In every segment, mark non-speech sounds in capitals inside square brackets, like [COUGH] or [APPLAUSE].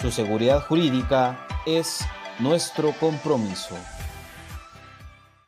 Su seguridad jurídica es nuestro compromiso.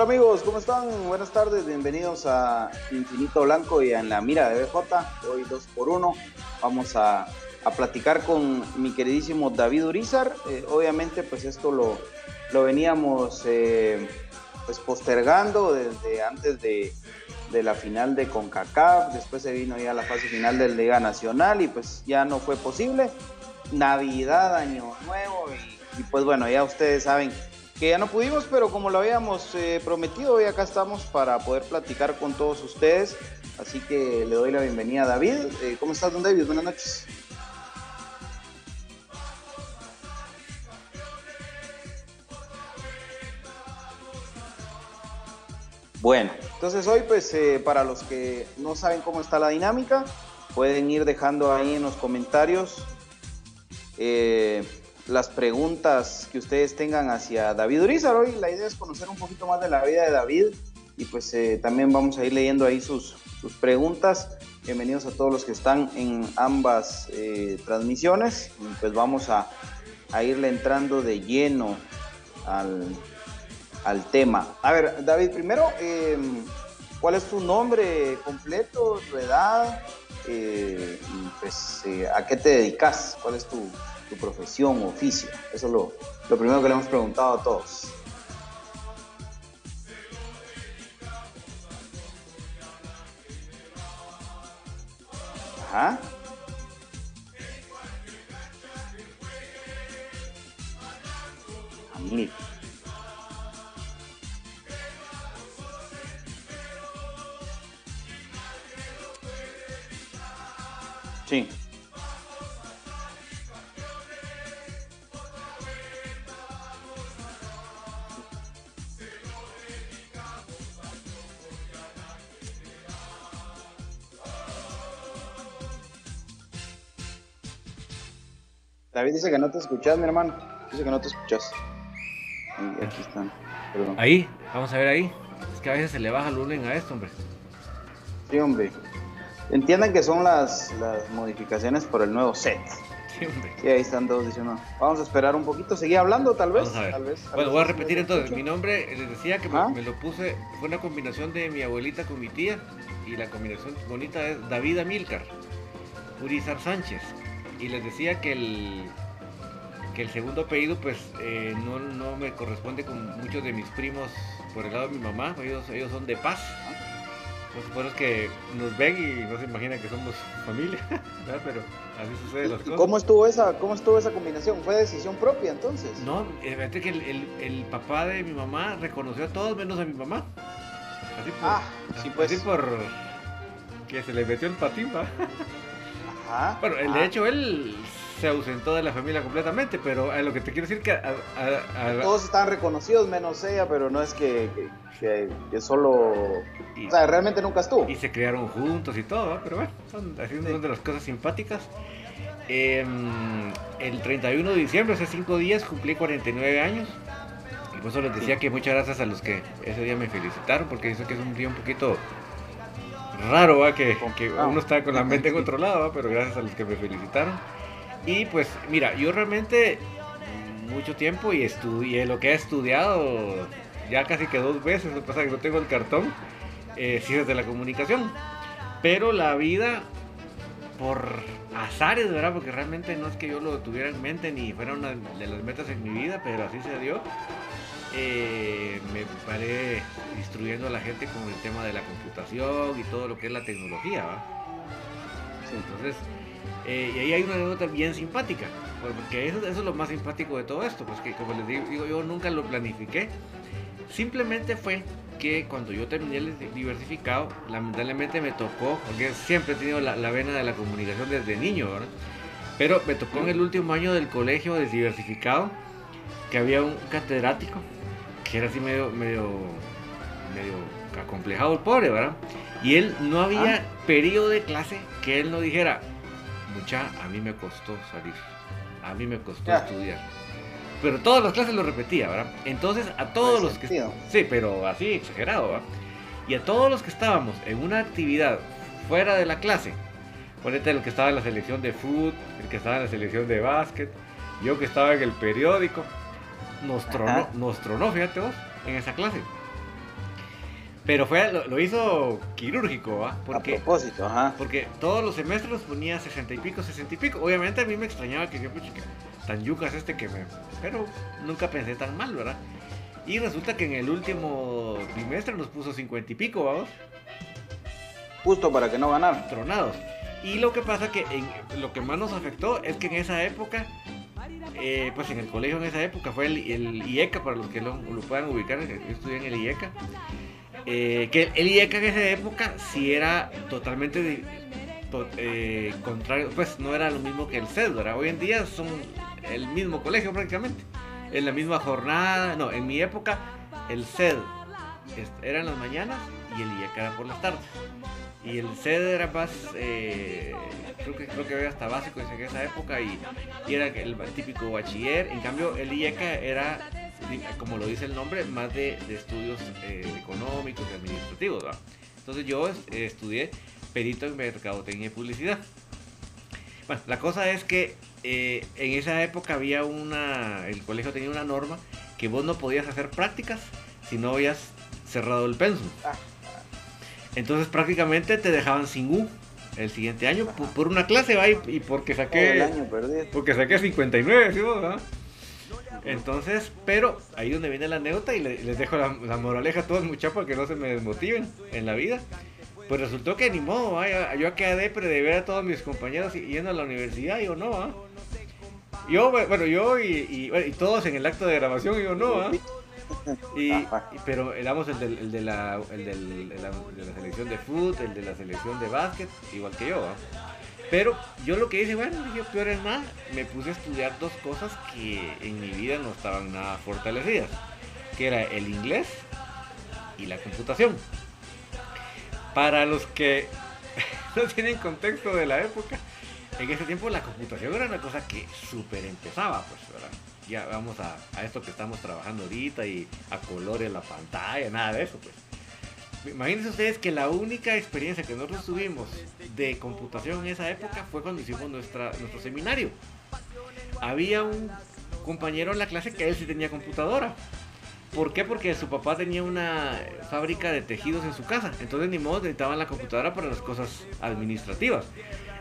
Amigos? ¿Cómo están? Buenas tardes, bienvenidos a Infinito Blanco y en la mira de BJ, hoy dos por uno. Vamos a, platicar con mi queridísimo David Urizar. Eh, obviamente, pues esto lo, lo veníamos eh, pues postergando desde antes de, la final de CONCACAF, después se vino ya la fase final de Liga Nacional y pues ya no fue posible. Navidad, Año Nuevo y, y pues bueno, ya ustedes saben que ya no pudimos, pero como lo habíamos eh, prometido, hoy acá estamos para poder platicar con todos ustedes. Así que le doy la bienvenida a David. Eh, ¿Cómo estás, don David? Buenas noches. Bueno, entonces hoy pues eh, para los que no saben cómo está la dinámica, pueden ir dejando ahí en los comentarios las preguntas que ustedes tengan hacia David Urizar. Hoy la idea es conocer un poquito más de la vida de David y pues eh, también vamos a ir leyendo ahí sus, sus preguntas. Bienvenidos a todos los que están en ambas eh, transmisiones y pues vamos a, a, irle entrando de lleno al, al, tema. A ver, David, primero, em, ¿cuál es tu nombre completo, tu edad? Eh, pues, ¿a qué te dedicas? ¿Cuál es tu, tu profesión, oficio. Eso es lo, lo primero que le hemos preguntado a todos. Ajá. Sí. David dice que no te escuchas, mi hermano. Dice que no te escuchas. aquí están. Ahí, vamos a ver ahí. Es que a veces se le baja el volumen a esto, hombre. Sí, hombre. Entiendan que son las, las modificaciones por el nuevo set. Sí, hombre. Sí, ahí están todos diciendo. Vamos a esperar un poquito, seguir hablando tal vez. Tal vez bueno, voy a repetir entonces. Mi nombre, les decía que ¿Ah? me, lo puse, fue una combinación de mi abuelita con mi tía. Y la combinación bonita es David Amilcar, Urizar Sánchez y les decía que el, que el segundo apellido pues eh, no, me corresponde con muchos de mis primos por el lado de mi mamá, ellos, ellos son de paz. Por supuesto que nos ven y no se imaginan que somos familia, [LAUGHS] pero así sucede las cosas. ¿Cómo estuvo esa, cómo estuvo esa combinación? ¿Fue decisión propia entonces? No, fíjate que el, el, papá de mi mamá reconoció a todos menos a mi mamá. Así por, ah, sí pues. Así por que se le metió el patín, ¿va? [LAUGHS] Ajá. Bueno, de hecho él se ausentó de la familia completamente, pero a lo que te quiero decir que todos están reconocidos menos ella, pero no es que, que, solo, o sea, realmente nunca estuvo. Y se criaron juntos y todo, pero bueno, son así una de las cosas simpáticas. Em, el 31 de diciembre, hace cinco días, cumplí 49 años. Y por eso les decía que muchas gracias a los que ese día me felicitaron, porque dice que es un día un poquito raro, ¿va? Que, que uno está con la mente controlada, pero gracias a los que me felicitaron. Y pues, mira, yo realmente mucho tiempo y estudié lo que he estudiado ya casi que dos veces, lo que pasa que no tengo el cartón, eh, ciencias de la comunicación. Pero la vida, por azares, ¿verdad? Porque realmente no es que yo lo tuviera en mente ni fuera una de las metas en mi vida, pero así se dio. Eh, me paré instruyendo a la gente con el tema de la computación y todo lo que es la tecnología, ¿va? Entonces, eh, y ahí hay una anécdota bien simpática, porque eso, eso, es lo más simpático de todo esto, pues que como les digo, yo nunca lo planifiqué, simplemente fue que cuando yo terminé el diversificado, lamentablemente me tocó, porque siempre he tenido la, vena de la comunicación desde niño, ¿verdad? Pero me tocó en el último año del colegio de diversificado, que había un catedrático, que era así medio, medio, medio acomplejado el pobre, ¿verdad? Y él no había ah. periodo de clase que él no dijera, mucha, a mí me costó salir, a mí me costó estudiar. Pero todas las clases lo repetía, ¿verdad? Entonces a todos los que... Sí, pero así exagerado, ¿verdad? Y a todos los que estábamos en una actividad fuera de la clase, ponete el que estaba en la selección de fútbol, el que estaba en la selección de básquet, yo que estaba en el periódico, nos tronó, nos tronó, fíjate vos, en esa clase. Pero fue, lo, hizo quirúrgico, ¿va? Porque, a propósito, ajá. Porque todos los semestres los ponía 60 y pico, 60 y pico. Obviamente a mí me extrañaba que yo, pues, tan yucas este que me. Pero nunca pensé tan mal, ¿verdad? Y resulta que en el último trimestre nos puso 50 y pico, vamos. Justo para que no ganaran. Tronados. Y lo que pasa que en, lo que más nos afectó es que en esa época, eh, pues en el colegio en esa época fue el, IECA, para los que lo, puedan ubicar, yo estudié en el IECA. Eh, que el IECA en esa época sí era totalmente eh, contrario, pues no era lo mismo que el CED, Hoy en día son el mismo colegio prácticamente, en la misma jornada, no, en mi época el CED era en las mañanas y el IECA era por las tardes. Y el CED era más, eh, creo que creo que había hasta básico en esa época y, era el típico bachiller. En cambio, el IECA era como lo dice el nombre, más de, estudios eh, económicos y administrativos. Entonces yo eh, estudié perito en mercadotecnia y publicidad. Bueno, la cosa es que en esa época había una, el colegio tenía una norma que vos no podías hacer prácticas si no habías cerrado el pensum. Entonces prácticamente te dejaban sin U el siguiente año por, una clase, ¿va? Y, porque saqué... porque saqué 59, ¿sí, entonces, pero ahí donde viene la anécdota y les dejo la, moraleja a todos muchachos para que no se me desmotiven en la vida. Pues resultó que ni modo, yo quedé pero de ver a todos mis compañeros yendo a la universidad, yo no, Yo, bueno, yo y, todos en el acto de grabación, yo no, Y, pero éramos el, del, de, la, el del, de, la, selección de fútbol, el de la selección de básquet, igual que yo. Pero yo lo que hice, bueno, dije, peor es nada, me puse a estudiar dos cosas que en mi vida no estaban nada fortalecidas, que era el inglés y la computación. Para los que [LAUGHS] no tienen contexto de la época, en ese tiempo la computación era una cosa que súper empezaba, pues, ¿verdad? Ya vamos a, a esto que estamos trabajando ahorita y a colores la pantalla, nada de eso, pues. Imagínense ustedes que la única experiencia que nosotros tuvimos de computación en esa época fue cuando hicimos nuestra, nuestro seminario. Había un compañero en la clase que él sí tenía computadora. ¿Por qué? Porque su papá tenía una fábrica de tejidos en su casa. Entonces ni modo necesitaban la computadora para las cosas administrativas.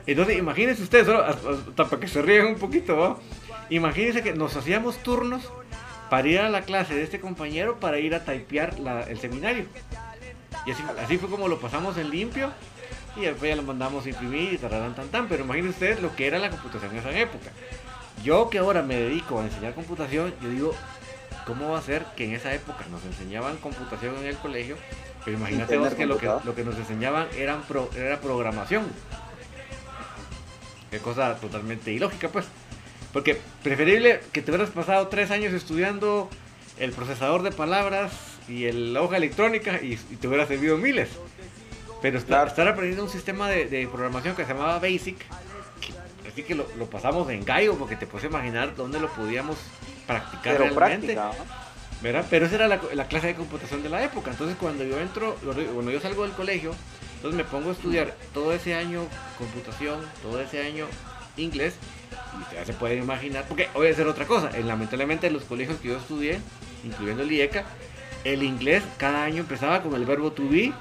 Entonces imagínense ustedes, hasta para que se ríen un poquito, imagínense que nos hacíamos turnos para ir a la clase de este compañero para ir a typear el seminario. Y así, fue como lo pasamos en limpio y después ya lo mandamos a imprimir y tararán tan tan. Pero imaginen ustedes lo que era la computación en esa época. Yo que ahora me dedico a enseñar computación, yo digo, ¿cómo va a ser que en esa época nos enseñaban computación en el colegio? Pero imagínate vos que lo, que lo que nos enseñaban eran era programación. Qué cosa totalmente ilógica, pues. Porque preferible que te hubieras pasado tres años estudiando el procesador de palabras y la hoja electrónica y, te hubiera servido miles. Pero estar, aprendiendo un sistema de, programación que se llamaba Basic, así que lo, pasamos en gallo porque te puedes imaginar dónde lo podíamos practicar Pero realmente. ¿verdad? Pero esa era la, clase de computación de la época. Entonces cuando yo entro, cuando yo salgo del colegio, entonces me pongo a estudiar todo ese año computación, todo ese año inglés, ya se pueden imaginar, porque voy a hacer otra cosa, lamentablemente en los colegios que yo estudié, incluyendo el IECA, el inglés cada año empezaba con el verbo to be,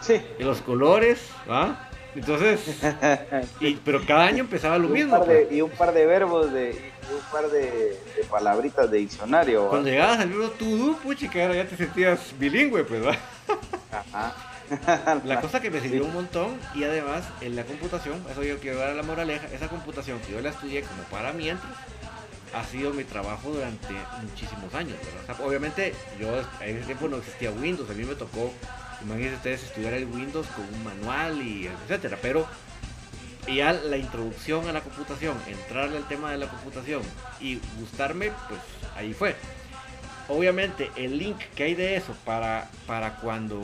sí. y los colores, ¿va? Entonces, [LAUGHS] pero cada año empezaba lo mismo. Pues. y un par de verbos, de, y un par de, palabritas de diccionario. Cuando llegabas al verbo to do, puchica, ya te sentías bilingüe, pues, ¿va? Ajá. [LAUGHS] la cosa que me sirvió un montón y además en la computación, eso yo quiero dar a la moraleja, esa computación que yo la estudié como para mientras, ha sido mi trabajo durante muchísimos años. obviamente yo en ese tiempo no existía Windows, a mí me tocó, imagínense ustedes, estudiar el Windows con un manual y etcétera, pero ya la introducción a la computación, entrarle al tema de la computación y gustarme, pues ahí fue obviamente el link que hay de eso para, para cuando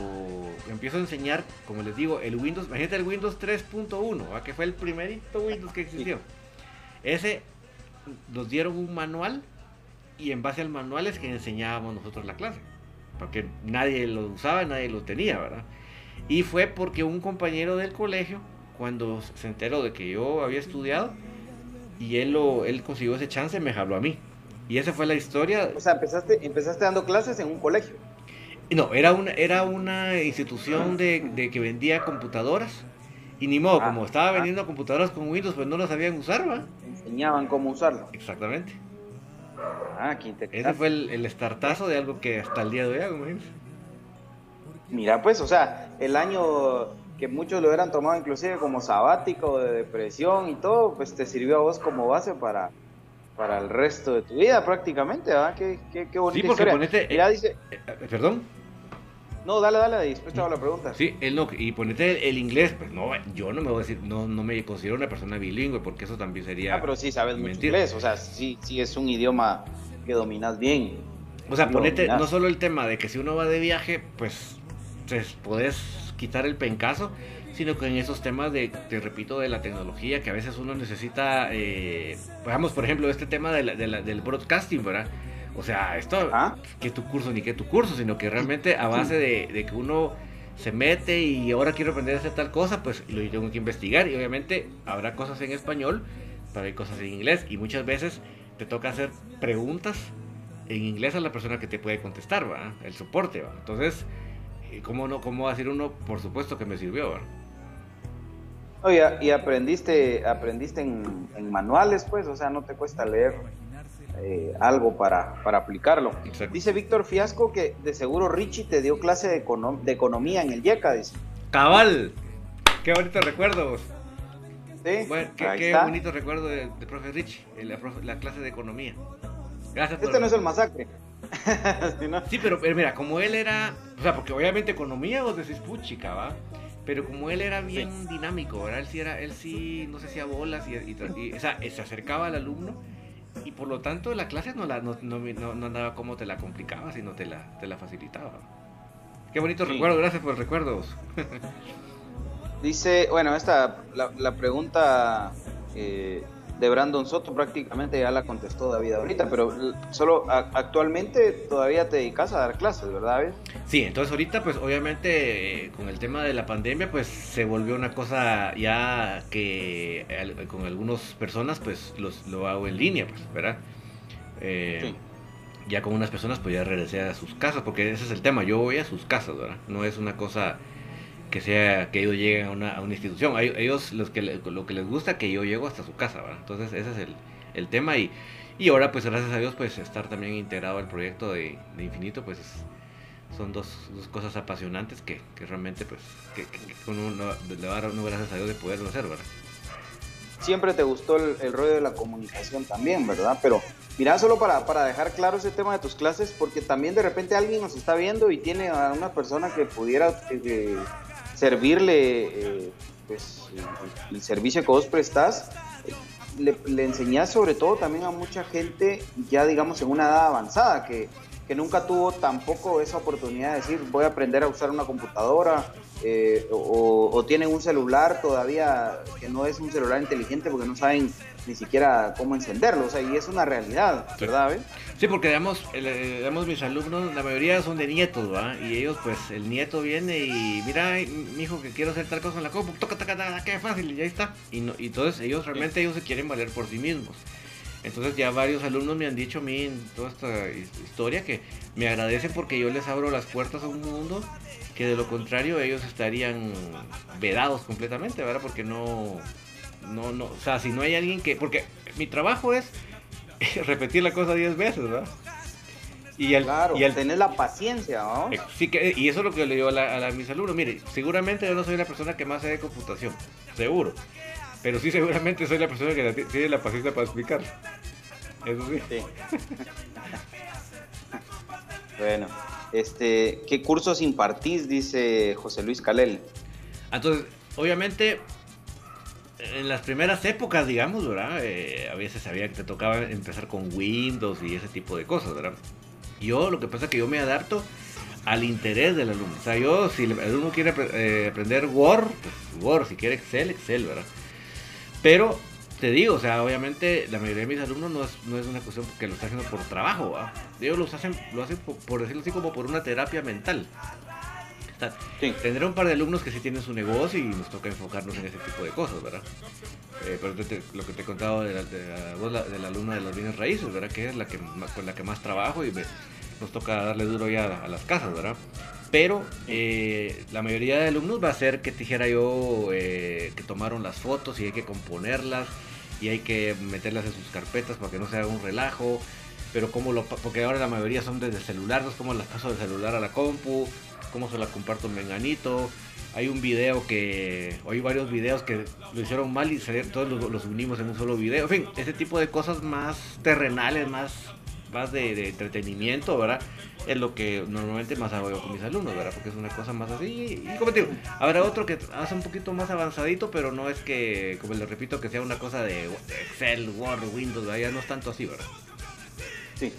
empiezo a enseñar, como les digo, el Windows, imagínate el Windows 3.1, que fue el primerito Windows que existió. Ese nos dieron un manual y en base al manual es que enseñábamos nosotros la clase, porque nadie lo usaba, nadie lo tenía, ¿verdad? Y fue porque un compañero del colegio, cuando se enteró de que yo había estudiado, y él, lo, él consiguió ese chance, me habló a mí. Y esa fue la historia. O sea, empezaste, empezaste dando clases en un colegio. No, era una, era una institución de, que vendía computadoras. Y ni modo, ah, como estaba ah. vendiendo computadoras con Windows, pues no las sabían usar, ¿va? Enseñaban cómo usarlo. Exactamente. Ah, qué interesante. Ese fue el, el startazo de algo que hasta el día de hoy hago, Mira, pues, o sea, el año que muchos lo hubieran tomado inclusive como sabático, de depresión y todo, pues te sirvió a vos como base para, para el resto de tu vida prácticamente, ¿verdad? Qué, qué, qué bonita sí, porque Ponete, ya dice... Eh, eh, ¿Perdón? No, dale, dale, después te hago la pregunta. Sí, él no, y ponete el, inglés, pues no, yo no me voy a decir, no, no me considero una persona bilingüe, porque eso también sería... Ah, pero sí sabes mucho inglés, o sea, sí, sí es un idioma que dominas bien. O sea, ponete, no solo el tema de que si uno va de viaje, pues, pues podés quitar el pencaso, sino que en esos temas de, te repito, de la tecnología, que a veces uno necesita, eh, digamos, por ejemplo, este tema de del broadcasting, ¿verdad? O sea, esto, que tu curso ni que tu curso, sino que realmente a base de, que uno se mete y ahora quiero aprender a hacer tal cosa, pues lo tengo que investigar y obviamente habrá cosas en español, pero hay cosas en inglés y muchas veces te toca hacer preguntas en inglés a la persona que te puede contestar, ¿verdad? El soporte, ¿verdad? Entonces, ¿cómo no, cómo decir uno? Por supuesto que me sirvió, ¿verdad? Oye, y aprendiste, aprendiste en, manuales, pues, o sea, no te cuesta leer eh, algo para, para aplicarlo. Dice Víctor Fiasco que de seguro Richie te dio clase de, de economía en el YECA, dice. Cabal, qué bonitos recuerdos. Sí, bueno, qué, bonito recuerdo de, profe Richie, la, clase de economía. Gracias Este no es el masacre. [LAUGHS] sí, pero, mira, como él era, o sea, porque obviamente economía vos decís puchica, ¿va? Pero como él era bien dinámico, ¿verdad? Él sí, era, él sí no se hacía bolas y, o sea, se acercaba al alumno y por lo tanto la clase no, la, no, no, no andaba como te la complicaba, sino te la, te la facilitaba. Qué bonito recuerdo, gracias por los recuerdos. Dice, bueno, esta, la, la pregunta eh, de Brandon Soto prácticamente ya la contestó David ahorita, pero solo actualmente todavía te dedicas a dar clases, ¿verdad, David? Sí, entonces ahorita pues obviamente eh, con el tema de la pandemia pues se volvió una cosa ya que con algunas personas pues los, lo hago en línea, pues, ¿verdad? Eh, ya con unas personas pues ya regresé a sus casas, porque ese es el tema, yo voy a sus casas, ¿verdad? No es una cosa que sea que ellos lleguen a una, institución. Ellos los que lo que les gusta que yo llego hasta su casa, ¿verdad? Entonces ese es el, el tema y, y ahora pues gracias a Dios pues estar también integrado al proyecto de, de Infinito pues son dos, cosas apasionantes que, realmente pues que, uno le va a dar uno gracias a Dios de poderlo hacer, ¿verdad? Siempre te gustó el, rollo de la comunicación también, ¿verdad? Pero mira, solo para, para dejar claro ese tema de tus clases, porque también de repente alguien nos está viendo y tiene a una persona que pudiera eh, servirle eh, pues, el, servicio que vos prestás, le, le enseñás sobre todo también a mucha gente ya digamos en una edad avanzada que que nunca tuvo tampoco esa oportunidad de decir voy a aprender a usar una computadora eh, o, tienen un celular todavía que no es un celular inteligente porque no saben ni siquiera cómo encenderlo, o sea, y es una realidad, ¿verdad? Sí, porque digamos, digamos, mis alumnos, la mayoría son de nietos, ¿va? Y ellos, pues, el nieto viene y mira, mi hijo que quiero hacer tal cosa en la compu, toca, toca, toca, qué fácil, y ya está. Y, no, y entonces ellos realmente ellos se quieren valer por sí mismos. Entonces ya varios alumnos me han dicho a mí en toda esta historia que me agradecen porque yo les abro las puertas a un mundo que de lo contrario ellos estarían vedados completamente, ¿verdad? Porque no, no, no, o sea, si no hay alguien que, porque mi trabajo es [LAUGHS] repetir la cosa 10 veces, ¿verdad? Y al, claro, y al tener la paciencia, ¿no? Eh, sí que, y eso es lo que le digo a, a, mis alumnos. Mire, seguramente yo no soy la persona que más sabe de computación, seguro. Pero sí, seguramente soy la persona que tiene la paciencia para explicar. Eso sí. [LAUGHS] bueno, este, ¿qué cursos impartís? Dice José Luis Calel. Entonces, obviamente, en las primeras épocas, digamos, ¿verdad? Eh, a veces sabía que te tocaba empezar con Windows y ese tipo de cosas, ¿verdad? Yo lo que pasa es que yo me adapto al interés del alumno. O sea, yo, si el alumno quiere eh, aprender Word, pues Word, si quiere Excel, Excel, ¿verdad? Pero te digo, o sea, obviamente la mayoría de mis alumnos no es, no es una cuestión que lo están haciendo por trabajo, ¿va? ellos los hacen, lo hacen por, decirlo así como por una terapia mental. Tendré un par de alumnos que sí tienen su negocio y nos toca enfocarnos en ese tipo de cosas, ¿verdad? Eh, pero lo que te he contado de la, de la, alumna de los bienes raíces, ¿verdad? Que es la que con la que más trabajo y nos toca darle duro ya a las casas, ¿verdad? Pero eh, la mayoría de alumnos va a ser que te dijera yo eh, que tomaron las fotos y hay que componerlas y hay que meterlas en sus carpetas para que no se haga un relajo. Pero como lo, porque ahora la mayoría son desde celular, entonces como las paso de celular a la compu, cómo se la comparto en menganito. Hay un video que, o hay varios videos que lo hicieron mal y todos los, unimos en un solo video. En fin, ese tipo de cosas más terrenales, más, más de, de entretenimiento, ¿verdad? es lo que normalmente más hago yo con mis alumnos, ¿verdad? Porque es una cosa más así. Y, como te digo, habrá otro que hace un poquito más avanzadito, pero no es que, como les repito, que sea una cosa de Excel, Word, Windows, ya no es tanto así, ¿verdad? Sí,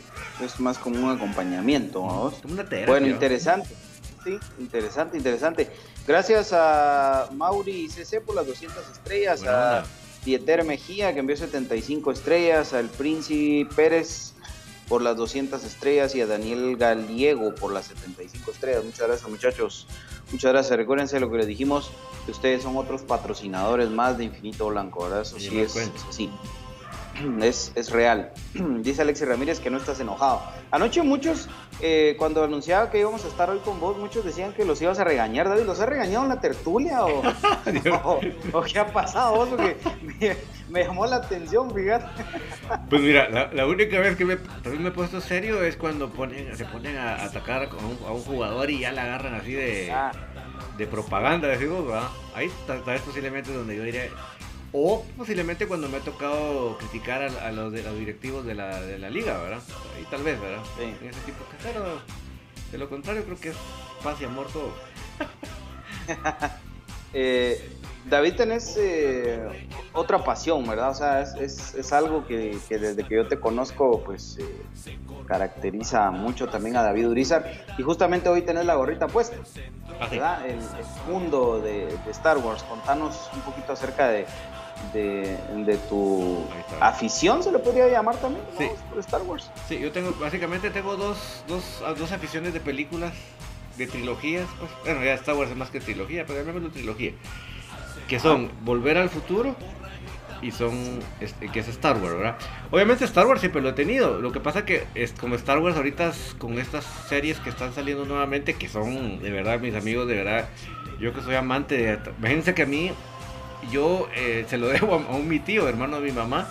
es más como un acompañamiento, ¿no? Como una terapia, Bueno, interesante. Sí, interesante, interesante. Gracias a Mauri CC por las 200 estrellas, a Dieter Mejía que envió 75 estrellas, al Príncipe Pérez por las 200 estrellas y a Daniel Galiego por las 75 estrellas. Muchas gracias muchachos. Muchas gracias. Recuérdense lo que les dijimos, que ustedes son otros patrocinadores más de Infinito Blanco, ¿verdad? Eso sí, es, sí. [CLEARS THROAT] Es, es, real. [CLEARS THROAT] Dice Alexis Ramírez que no estás enojado. Anoche muchos, eh, cuando anunciaba que íbamos a estar hoy con vos, muchos decían que los ibas a regañar, David. ¿Los has regañado en la tertulia o, [LAUGHS] o, qué ha pasado vos? Porque me, llamó la atención, fíjate. Pues mira, la, única vez que me, también me he puesto serio es cuando ponen, se ponen a atacar a un, jugador y ya la agarran así de, ah. de propaganda, decimos, ¿verdad? Ahí tal vez posiblemente donde yo diría o posiblemente cuando me ha tocado criticar a, los, de, los directivos de la, de la liga, ¿verdad? Y tal vez, ¿verdad? Sí. En ese tipo de Pero de lo contrario, creo que es paz y amor todo. [LAUGHS] eh, David, tenés eh, otra pasión, ¿verdad? O sea, es, es, algo que, que, desde que yo te conozco, pues eh, caracteriza mucho también a David Urizar. Y justamente hoy tenés la gorrita puesta, ah, ¿verdad? El, mundo de, de, Star Wars. Contanos un poquito acerca de, de, tu afición, se le podría llamar también, sí. Star Wars. Sí, yo tengo, básicamente tengo dos, dos, dos aficiones de películas, de trilogías, pues, bueno, ya Star Wars es más que trilogía, pero llamémoslo trilogía, que son Volver al Futuro y son este, que es Star Wars, ¿verdad? Obviamente Star Wars siempre lo he tenido. Lo que pasa que es como Star Wars ahorita con estas series que están saliendo nuevamente, que son de verdad mis amigos, de verdad, yo que soy amante de, imagínense que a mí yo eh, se lo [LAUGHS] debo a, un mi tío, hermano de mi mamá,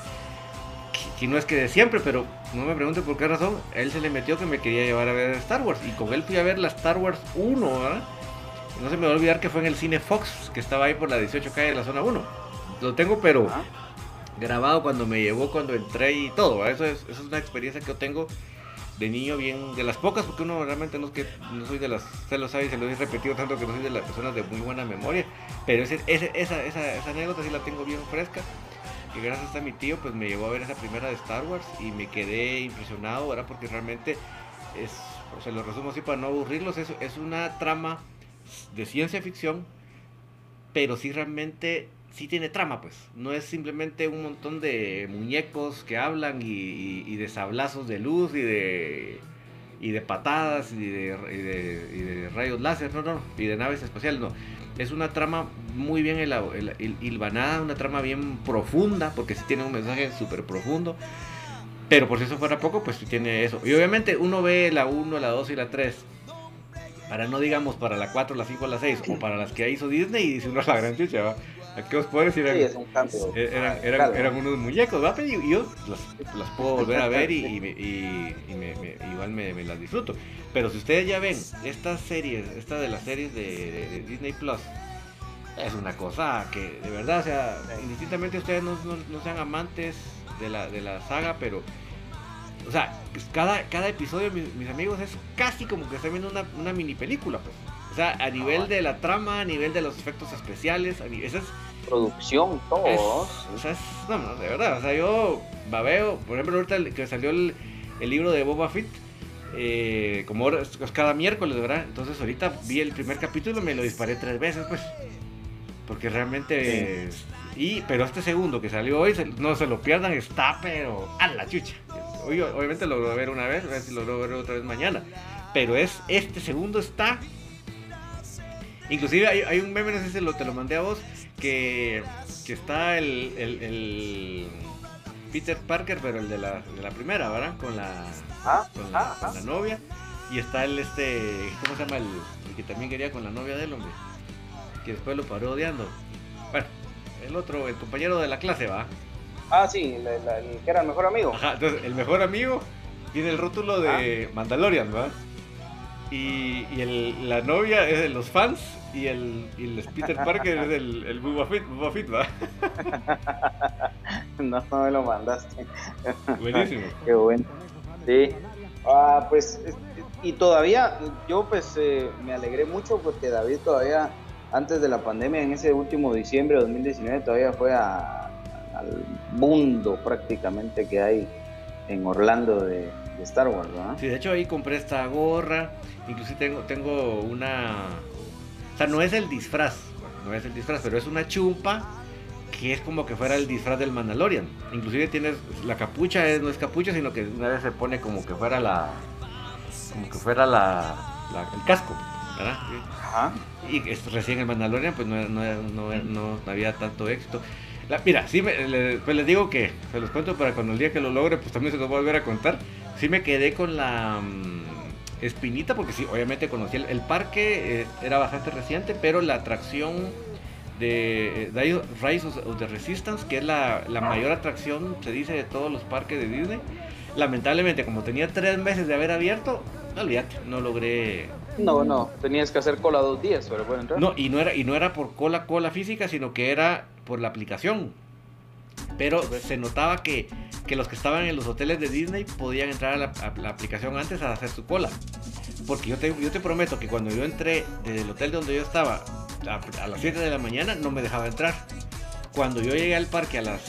si no es que de siempre, pero no me pregunte por qué razón, a él se le metió que me quería llevar a ver Star Wars. Y con él fui a ver la Star Wars 1, no se me va a olvidar que fue en el cine Fox, que estaba ahí por la 18 calle de la zona 1. Lo tengo, pero grabado cuando me llevó, cuando entré y todo. Eso es, eso es una experiencia que yo tengo de niño bien, de las pocas, porque uno realmente no es que no soy de las, se lo sabe y se lo he repetido tanto que no soy de las personas de muy buena memoria, pero ese, esa, esa, esa, anécdota sí la tengo bien fresca, que gracias a mi tío pues me llevó a ver esa primera de Star Wars y me quedé impresionado, ¿verdad? Porque realmente es, se lo resumo así para no aburrirlos, es, es una trama de ciencia ficción, pero sí realmente sí tiene trama, pues. No es simplemente un montón de muñecos que hablan y, de sablazos de luz y de y de patadas y de, rayos láser, no, no, y de naves espaciales, no. Es una trama muy bien hilvanada, una trama bien profunda, porque sí tiene un mensaje súper profundo. Pero por si eso fuera poco, pues tiene eso. Y obviamente uno ve la 1, la 2 y la 3. Para no digamos para la 4, la 5, la 6, o para las que hizo Disney y dice uno la gran chucha, ¿va? ¿Qué os puedo decir? Sí, es un cambio. Eh, eran, eran, eran, unos muñecos, ¿va? Y yo las, puedo volver a ver y, y, me, igual me, las disfruto. Pero si ustedes ya ven estas series, esta de las series de, Disney Plus, es una cosa que de verdad, o sea, indistintamente ustedes no, no, sean amantes de la, de la saga, pero o sea, cada, cada episodio, mis, amigos, es casi como que están viendo una, una mini película, pues. O sea, a nivel de la trama, a nivel de los efectos especiales, a esa es producción, todo. o sea, es, no, no, de verdad. O sea, yo babeo, por ejemplo, ahorita que salió el, el libro de Boba Fett, eh, como cada miércoles, ¿verdad? Entonces ahorita vi el primer capítulo y me lo disparé tres veces, pues. Porque realmente... y, pero este segundo que salió hoy, no se lo pierdan, está pero a la chucha. Hoy, obviamente lo voy a ver una vez, a ver si lo voy a ver otra vez mañana. Pero es, este segundo está Inclusive hay, un meme, no sé si lo, te lo mandé a vos, que, que está el, el, Peter Parker, pero el de la, de la primera, ¿verdad? Con la, ah, con, la con, la, novia. Y está el este, ¿cómo se llama? El, que también quería con la novia del hombre. Que después lo paró odiando. Bueno, el otro, el compañero de la clase, ¿va? Ah, sí, el, que era el mejor amigo. Ajá, entonces el mejor amigo tiene el rótulo de Mandalorian, ¿va? Y, y el, la novia es de los fans y el, y el Peter Parker es el, el Boba Fett, ¿va? no, [LAUGHS] no me lo mandaste. Buenísimo. Qué bueno. Sí. Ah, pues, y todavía, yo pues eh, me alegré mucho porque David todavía, antes de la pandemia, en ese último diciembre de 2019, todavía fue a, al mundo prácticamente que hay en Orlando de, de Star Wars, ¿verdad? Sí, de hecho ahí compré esta gorra, inclusive tengo, tengo una... O sea, no es el disfraz, no es el disfraz, pero es una chumpa que es como que fuera el disfraz del Mandalorian. Inclusive tienes la capucha, no es capucha, sino que una vez se pone como que fuera la... Como que fuera la, el casco, ¿verdad? Ajá. Y recién el Mandalorian pues no, no, no, había tanto éxito. mira, sí, me, pues les digo que se los cuento para cuando el día que lo logre, pues también se los voy a volver a contar sí me quedé con la mm, espinita, porque sí, obviamente conocí el, parque, eh, era bastante reciente, pero la atracción de eh, Rise of the Resistance, que es la, mayor atracción, se dice, de todos los parques de Disney, lamentablemente, como tenía tres meses de haber abierto, olvídate, no logré no, no, tenías que hacer cola dos días pero bueno entrar. No, y no era, y no era por cola, cola física, sino que era por la aplicación. Pero se notaba que, los que estaban en los hoteles de Disney podían entrar a la, aplicación antes a hacer su cola. Porque yo te, yo te prometo que cuando yo entré desde el hotel donde yo estaba a, las 7 de la mañana no me dejaba entrar. Cuando yo llegué al parque a las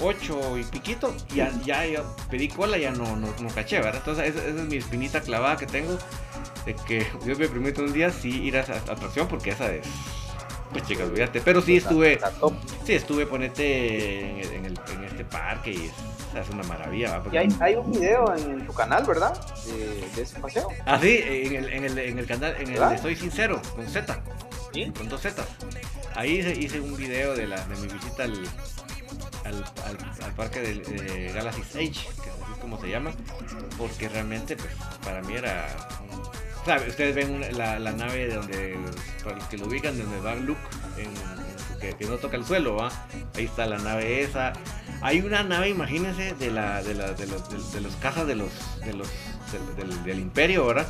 8 y piquito, ya, ya pedí cola, ya no, no, caché, ¿verdad? Entonces esa, es mi espinita clavada que tengo de que Dios me permite un día sí ir a esa atracción porque esa es pues chicas, olvídate. Pero sí estuve. Sí, estuve ponete en, el, en este parque y es, una maravilla. Y hay, hay, un video en tu canal, ¿verdad? De, ese paseo. Ah, sí, en el, en el, en el canal, en el Estoy Sincero, con Z. ¿Sí? Con dos Z. Ahí hice, un video de, la, de mi visita al, al, al, parque de, Galaxy Age, que es como se llama, porque realmente pues, para mí era ustedes ven la, la, nave donde, para los que lo ubican, donde va Luke, en, que, no toca el suelo, ¿va? Ahí está la nave esa. Hay una nave, imagínense, de la, de, la, de, los, de, los casas de los, de los del, imperio, ¿verdad?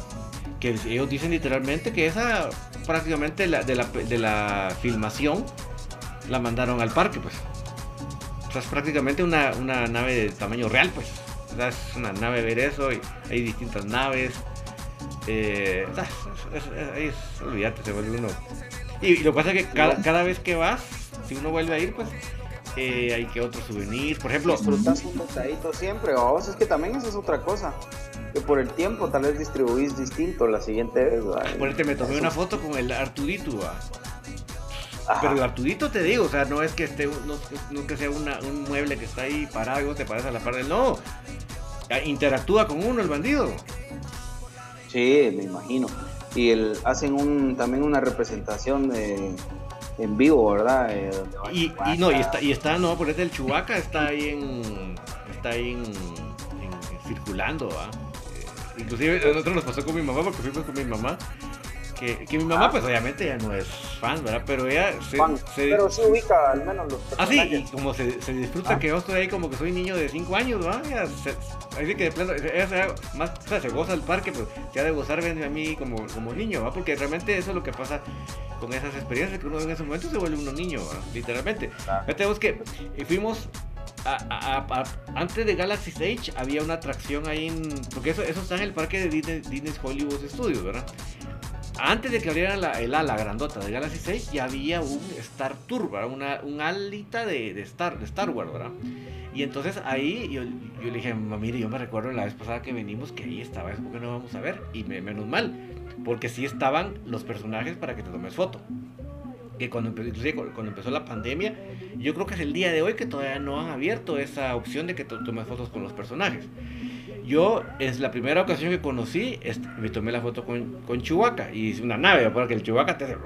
Que ellos dicen literalmente que esa prácticamente la, de, la, de la filmación la mandaron al parque, pues. O sea, es prácticamente una, una nave de tamaño real, pues. O sea, es una nave ver eso, y hay distintas naves. Eh, es, olvídate, se vuelve uno. Y, lo que pasa es que cada, cada vez que vas, si uno vuelve a ir, pues eh, hay que otro souvenir, por ejemplo. Disfrutas un bocadito siempre, o es que también esa es otra cosa. Que por el tiempo tal vez distribuís distinto la siguiente vez. Por este me tomé una foto con el Arturito. Pero el Arturito te digo, o sea, no es que esté, no, que sea un mueble que está ahí parado y vos te pares a la par del no. Interactúa con uno el bandido. Sí, me imagino. Y el, hacen un, también una representación de, en vivo, ¿verdad? Eh, y, no, y está, y está, no, por el Chubaca está ahí en, está ahí en, circulando, ¿va? Eh, inclusive nosotros nos pasó con mi mamá porque fuimos con mi mamá que, que mi mamá, ah. pues obviamente ya no es fan, ¿verdad? Pero ella se. pero sí ubica al menos los. Ah, sí, y como se, se disfruta ah. que yo estoy ahí como que soy niño de 5 años, ¿verdad? así que de plano, ella se, más, o sea, se goza el parque, pues se ha de gozar viendo a mí como, como niño, ¿verdad? Porque realmente eso es lo que pasa con esas experiencias, que uno en ese momento se vuelve uno niño, ¿verdad? Literalmente. Ah. Fíjate que fuimos antes de Galaxy Stage había una atracción ahí en. Porque eso, eso está en el parque de Disney, Disney Hollywood Studios, ¿verdad? Antes de que abrieran la, el ala grandota de Galaxy 6, ya había un Star Tour, Una, un alita de, Star, de Star Wars, ¿verdad? Y entonces ahí yo, yo, le dije, mire, yo me recuerdo la vez pasada que venimos que ahí estaba, es porque no vamos a ver. Y menos mal, porque sí estaban los personajes para que te tomes foto. Que cuando, cuando empezó la pandemia, yo creo que es el día de hoy que todavía no han abierto esa opción de que te tomes fotos con los personajes. Yo, es la primera ocasión que conocí, me tomé la foto con, con Chewbacca y es una nave, porque el Chewbacca te hace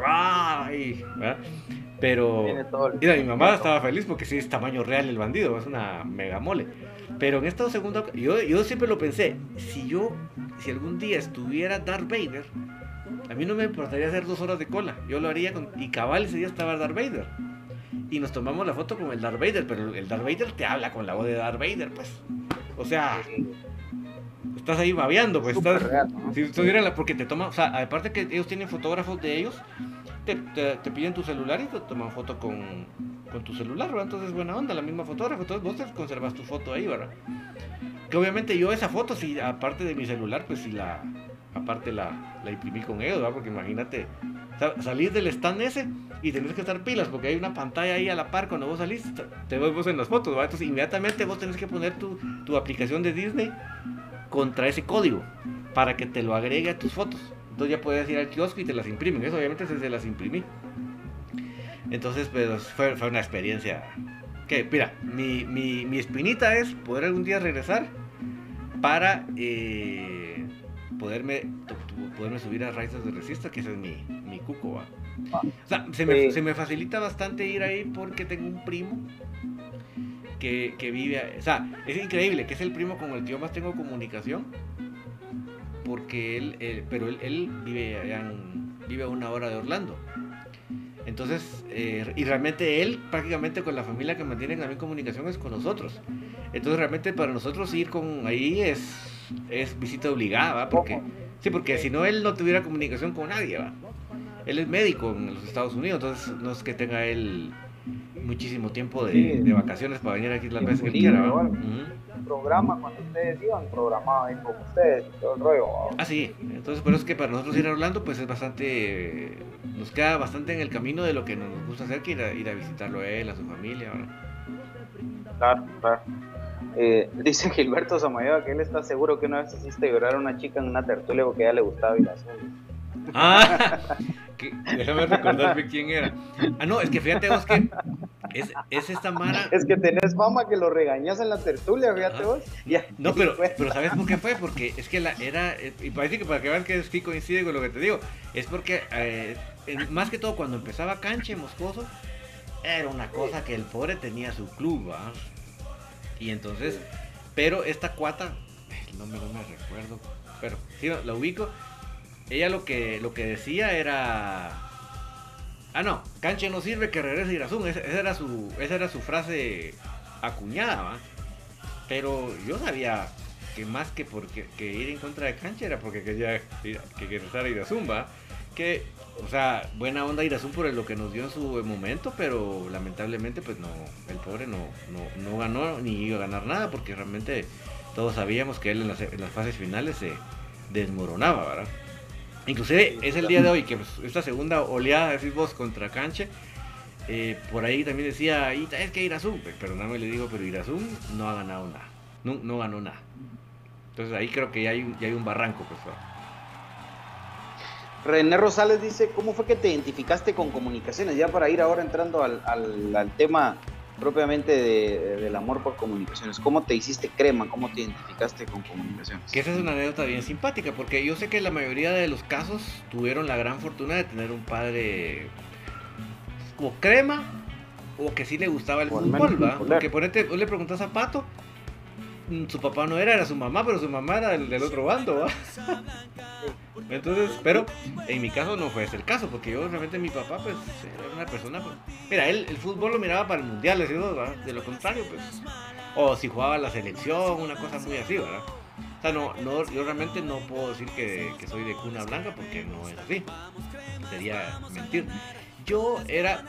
Pero mira, mi mamá estaba feliz porque sí es tamaño real el bandido, es una mega mole. Pero en esta segunda yo, yo siempre lo pensé, si yo, si algún día estuviera Darth Vader, a mí no me importaría hacer dos horas de cola, yo lo haría con, y cabal ese día estaba Darth Vader. Y nos tomamos la foto con el Darth Vader, pero el Darth Vader te habla con la voz de Darth Vader, pues. O sea, estás ahí babeando, pues estás, si porque te toman, o sea, aparte que ellos tienen fotógrafos de ellos, te, te, piden tu celular y te toman foto con, con tu celular, ¿verdad? Entonces buena onda, la misma fotógrafa, entonces vos te conservas tu foto ahí, ¿verdad? Que obviamente yo esa foto, si aparte de mi celular, pues si la, aparte la, la imprimí con ellos, ¿verdad? Porque imagínate, salir del stand ese y tenés que estar pilas porque hay una pantalla ahí a la par cuando vos salís, te ves vos en las fotos, ¿verdad? Entonces inmediatamente vos tenés que poner tu, tu aplicación de Disney contra ese código para que te lo agregue a tus fotos. Entonces ya puedes ir al kiosco y te las imprimen. Eso obviamente se, las imprimí. Entonces, pues fue, fue una experiencia. Que, mira, mi, mi, mi, espinita es poder algún día regresar para eh, poderme, poderme subir a Raíces de Resista, que ese es mi, mi cuco. O sea, se me, se me facilita bastante ir ahí porque tengo un primo que, vive, o sea, es increíble, que es el primo con el que yo más tengo comunicación, porque él, pero él, vive, vive a una hora de Orlando. Entonces, eh, y realmente él prácticamente con la familia que mantiene también comunicación es con nosotros. Entonces realmente para nosotros ir con ahí es, es visita obligada, Porque, sí, porque si no él no tuviera comunicación con nadie, ¿va? Él es médico en los Estados Unidos, entonces no es que tenga él muchísimo tiempo de, vacaciones para venir aquí las veces que quiera. programa cuando ustedes iban, programado ahí con ustedes, todo el rollo. Ah, sí, entonces por eso es que para nosotros ir a Orlando pues es bastante, nos queda bastante en el camino de lo que nos gusta hacer que ir a, ir a visitarlo a él, a su familia. Claro, claro. Eh, [LAUGHS] dice Gilberto Samayoa que él está seguro que una vez hiciste llorar a una chica en una tertulia porque a ella le gustaba ir a Ah, [LAUGHS] déjame recordarme quién era. Ah, no, es que fíjate vos que es, es, esta Mara. Es que tenés fama que lo regañas en la tertulia, fíjate vos. no, [LAUGHS] pero, pero ¿sabes por qué fue? Porque es que la era. Y parece que para que vean que sí coincide con lo que te digo, es porque eh, más que todo cuando empezaba Canche Moscoso, era una cosa que el pobre tenía su club. Y entonces, pero esta cuata, no me, no me recuerdo, pero sí, la ubico ella lo que, lo que decía era... Ah, no, canche no sirve que regrese Irazún. Esa, era su, esa era su frase acuñada, pero yo sabía que más que porque que ir en contra de cancha era porque quería que regresara a Irazumba, que o sea, buena onda Irazum por lo que nos dio en su momento, pero lamentablemente pues no, el pobre no, no, ganó ni iba a ganar nada porque realmente todos sabíamos que él en las, fases finales se desmoronaba, ¿verdad? Inclusive es el día de hoy que pues, esta segunda oleada, decís vos, contra Canche, eh, por ahí también decía, es que nada más le digo, pero Irazum no ha ganado nada, no, ganó nada. Entonces ahí creo que ya hay, un barranco, pues. René Rosales dice, ¿cómo fue que te identificaste con comunicaciones? Ya para ir ahora entrando al, tema propiamente del amor por comunicaciones. ¿Cómo te hiciste crema? ¿Cómo te identificaste con comunicaciones? Que esa es una anécdota bien simpática, porque yo sé que la mayoría de los casos tuvieron la gran fortuna de tener un padre como crema o que sí le gustaba el fútbol, ¿va? Porque ponete, vos le preguntas a Pato su papá no era, era su mamá, pero su mamá era del, otro bando, [LAUGHS] Entonces, pero en mi caso no fue ese el caso, porque yo realmente mi papá, pues, era una persona, pues, mira, él el fútbol lo miraba para el mundial, De lo contrario, pues, o si jugaba la selección, una cosa muy así, ¿verdad? O sea, no, no, yo realmente no puedo decir que, que soy de cuna blanca porque no es así. Sería mentir. Yo era,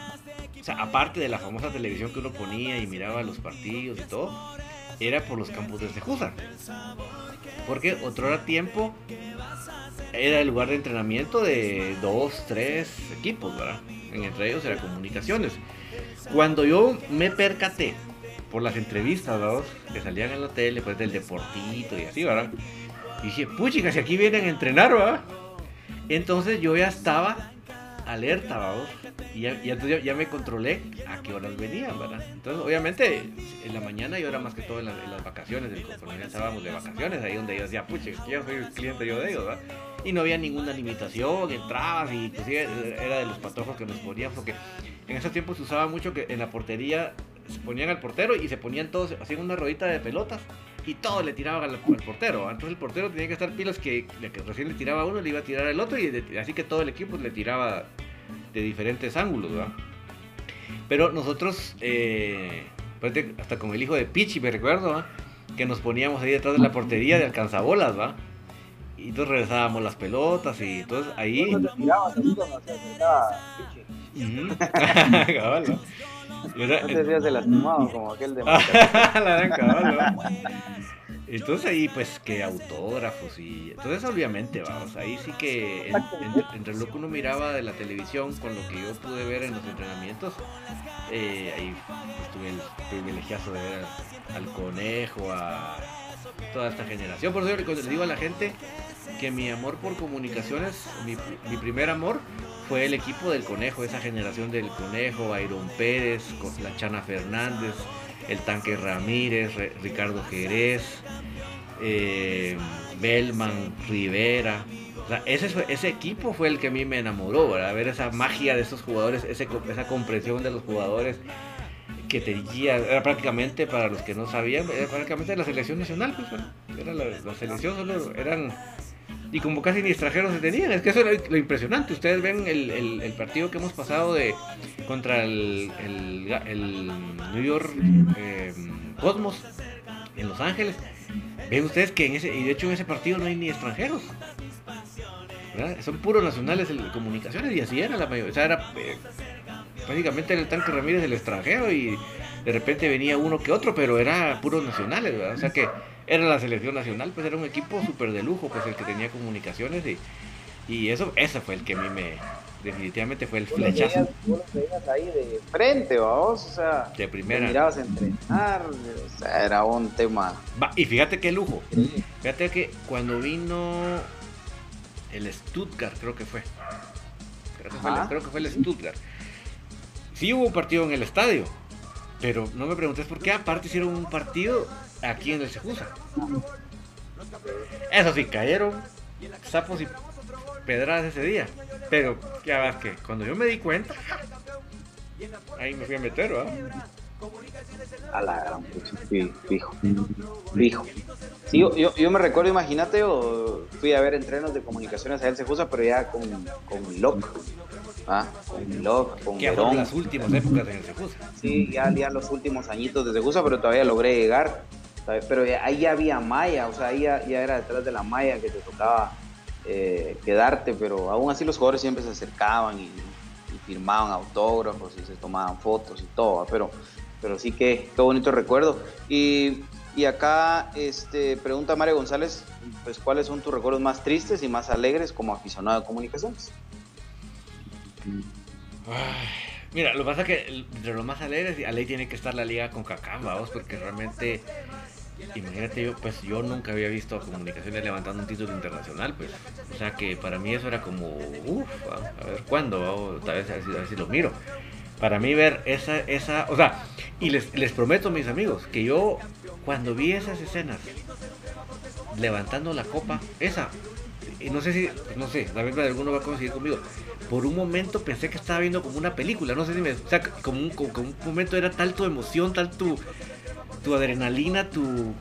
o sea, aparte de la famosa televisión que uno ponía y miraba los partidos y todo, era por los campos de Sejusa. Porque otro era tiempo era el lugar de entrenamiento de dos, tres equipos, ¿verdad? En entre ellos era comunicaciones. Cuando yo me percaté por las entrevistas ¿verdad? que salían en la tele, pues del deportito y así, ¿verdad? dije, puchica, si aquí vienen a entrenar, ¿verdad? Entonces yo ya estaba alerta, vamos. Y ya, ya, me controlé a qué horas venían, ¿verdad? Entonces, obviamente, en la mañana y ahora más que todo en, las vacaciones, ya estábamos de vacaciones, ahí donde yo decía, pucha, yo soy cliente yo de ellos, ¿verdad? Y no había ninguna limitación, entrabas y inclusive era de los patojos que nos ponían, porque en ese tiempo se usaba mucho que en la portería se ponían al portero y se ponían todos, hacían una rodita de pelotas y todos le tiraban al, portero. Entonces el portero tenía que estar pilas que, recién le tiraba uno, le iba a tirar al otro y así que todo el equipo le tiraba de diferentes ángulos, ¿verdad? Pero nosotros, eh, pues, hasta con el hijo de Pichi, me recuerdo, que nos poníamos ahí detrás de la portería de alcanzabolas, ¿va? Y entonces regresábamos las pelotas y entonces ahí... ¿Cómo [LAUGHS] te tirabas así cuando se de lastimado como aquel de [LAUGHS] la gran cabal, ¿no? Entonces ahí pues que autógrafos y entonces obviamente vamos, ahí sí que entre lo que uno miraba de la televisión con lo que yo pude ver en los entrenamientos, eh, ahí pues, tuve el privilegiazo de ver al, conejo, a toda esta generación. Por eso le digo a la gente que mi amor por comunicaciones, mi, mi primer amor fue el equipo del conejo, esa generación del conejo, Iron Pérez, la Chana Fernández, el Tanque Ramírez, Ricardo Jerez, eh, Belman, Rivera. ese, ese equipo fue el que a mí me enamoró, ¿verdad? ver esa magia de esos jugadores, esa comprensión de los jugadores que tenía, era prácticamente, para los que no sabían, era prácticamente la selección nacional, pues, era la, selección, solo eran y como casi ni extranjeros se tenían. Es que eso es lo impresionante. Ustedes ven el, partido que hemos pasado de contra el, New York eh, Cosmos en Los Ángeles. Ven ustedes que en ese, y de hecho en ese partido no hay ni extranjeros. Son puros nacionales de comunicaciones y así era la mayoría. O sea, era eh, el tanque Ramírez del extranjero y de repente venía uno que otro, pero era puros nacionales. O sea que era la selección nacional, pues era un equipo súper de lujo, pues el que tenía comunicaciones y, y eso, ese fue el que a mí me, definitivamente fue el flechazo. Tú veías ahí de frente, vamos, o sea, de primera. mirabas entrenar, o sea, era un tema. Va, y fíjate qué lujo. Fíjate que cuando vino el Stuttgart, creo que fue. Creo que, fue el, creo que fue el Stuttgart. Sí hubo un partido en el estadio, pero no me preguntes por qué, aparte hicieron un partido aquí en el Sejusa. Eso sí, cayeron sapos y pedradas ese día. Pero ya ves que cuando yo me di cuenta, ahí me fui a meter, ¿verdad? A la gran fijo, fijo. Sí, yo, yo, me recuerdo, imagínate, yo fui a ver entrenos de comunicaciones a él Sejusa, pero ya con, con Locke Ah, con con que las últimas épocas en el. Sí, ya, ya los últimos añitos de Sejusa, pero todavía logré llegar. Pero ahí ya había malla, o sea, ahí ya, era detrás de la malla que te tocaba eh, quedarte, pero aún así los jugadores siempre se acercaban y, firmaban autógrafos y se tomaban fotos y todo, pero, pero sí que qué bonito recuerdo. Y, y acá este, pregunta Mario González, pues cuáles son tus recuerdos más tristes y más alegres como aficionado de comunicaciones. Mira, lo que pasa es que entre lo más alegres, a ley tiene que estar la liga con Cacán, vamos, porque realmente, imagínate yo, pues yo nunca había visto comunicaciones levantando un título internacional, pues, o sea que para mí eso era como, uff, a ver cuándo, tal vez a ver, si, lo miro. Para mí ver esa, esa, o sea, y les, les prometo, mis amigos, que yo cuando vi esas escenas levantando la copa, esa, y no sé si, no sé, verdad alguno va a conseguir conmigo. Por un momento pensé que estaba viendo como una película, no sé si me, o sea, como un, como, un momento era tal tu emoción, tal tu, tu adrenalina, tu,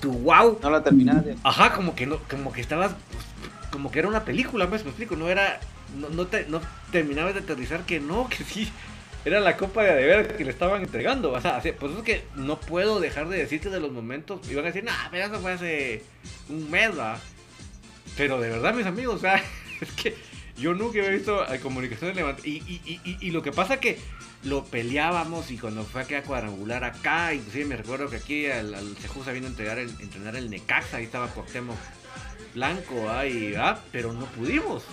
tu wow. No la terminaste. Ajá, como que no, como que estabas, como que era una película, pues me explico, no era, no, no, te, no terminabas de aterrizar que no, [LAUGHS] que sí, era la copa de deber que le estaban entregando. O sea, pues es que no puedo dejar de decirte de los momentos. Iban a decir, nah, pero eso fue hace un mes, ¿va? Pero de verdad, mis amigos, o sea, [LAUGHS] es que yo nunca había visto a comunicación de y, y, y, y, lo que pasa que lo peleábamos y cuando fue a cuadrangular acá, inclusive me recuerdo que aquí al, al Sejusa vino a entregar el, entrenar el Necaxa, ahí estaba Cuauhtémoc Blanco, ahí, ¿ah? pero no pudimos.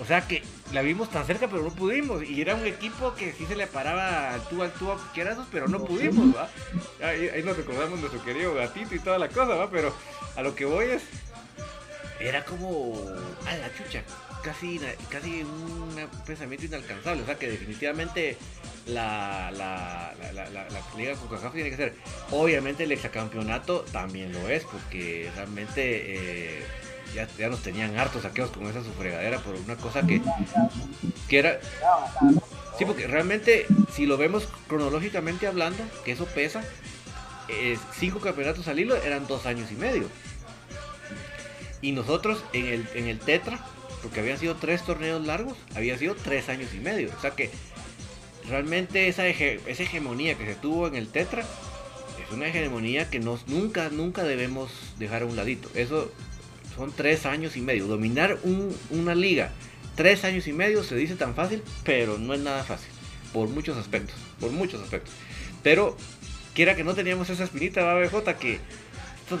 O sea que la vimos tan cerca, pero no pudimos. Y era un equipo que sí se le paraba al tú al tú a esos, pero no pudimos, ¿va? Ahí, nos recordamos nuestro querido gatito y toda la cosa, ¿va? Pero a lo que voy es. Era como. a la chucha. Casi, casi un pensamiento inalcanzable. O sea que definitivamente la, la, la, la, la Liga Coca-Cola tiene que ser. Obviamente el exacampeonato también lo es, porque realmente. Eh, ya, nos tenían hartos saqueos con esa su fregadera por una cosa que, que era... Sí, porque realmente, si lo vemos cronológicamente hablando, que eso pesa, cinco campeonatos al hilo eran dos años y medio. Y nosotros en el, en el Tetra, porque habían sido tres torneos largos, había sido tres años y medio. O sea que realmente esa, hegemonía que se tuvo en el Tetra es una hegemonía que nos, nunca, nunca debemos dejar a un ladito. Eso son tres años y medio. Dominar una liga, tres años y medio se dice tan fácil, pero no es nada fácil. Por muchos aspectos, por muchos aspectos. Pero, quiera que no teníamos esa espinita, BJ, que estos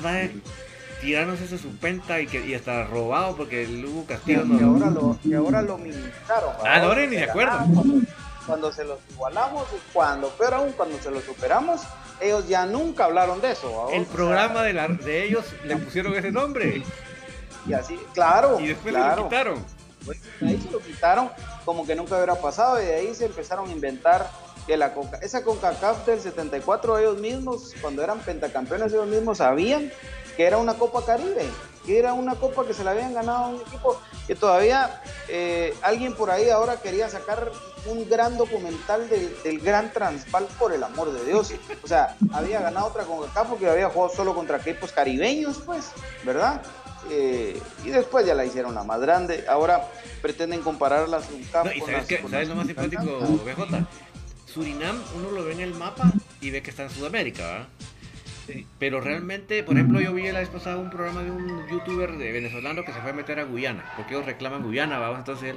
va a tirarnos ese supenta y que y hasta robado porque el Hugo Castillo no. Que ahora lo, que ahora lo minimizaron. Ah, no, ni de acuerdo. Cuando, se los igualamos y cuando, pero aún cuando se los superamos, ellos ya nunca hablaron de eso. El programa de, la, de ellos le pusieron ese nombre. Y así, claro. Y después claro. lo quitaron. Pues, ahí se lo quitaron como que nunca hubiera pasado y de ahí se empezaron a inventar que la Coca, esa CONCACAF del 74 ellos mismos, cuando eran pentacampeones ellos mismos sabían que era una Copa Caribe, que era una copa que se la habían ganado a un equipo que todavía eh, alguien por ahí ahora quería sacar un gran documental del, gran Transval por el amor de Dios. O sea, había ganado otra CONCACAF porque había jugado solo contra equipos caribeños, pues, ¿verdad? Eh, y después ya la hicieron la más grande. Ahora pretenden compararla no, ¿y sabes, qué, ¿sabes lo más simpático, BJ? Surinam, uno lo ve en el mapa y ve que está en Sudamérica, ¿verdad? Pero realmente, por ejemplo, yo vi la vez pasada un programa de un youtuber de venezolano que se fue a meter a Guyana, porque ellos reclaman Guyana, vamos, entonces él.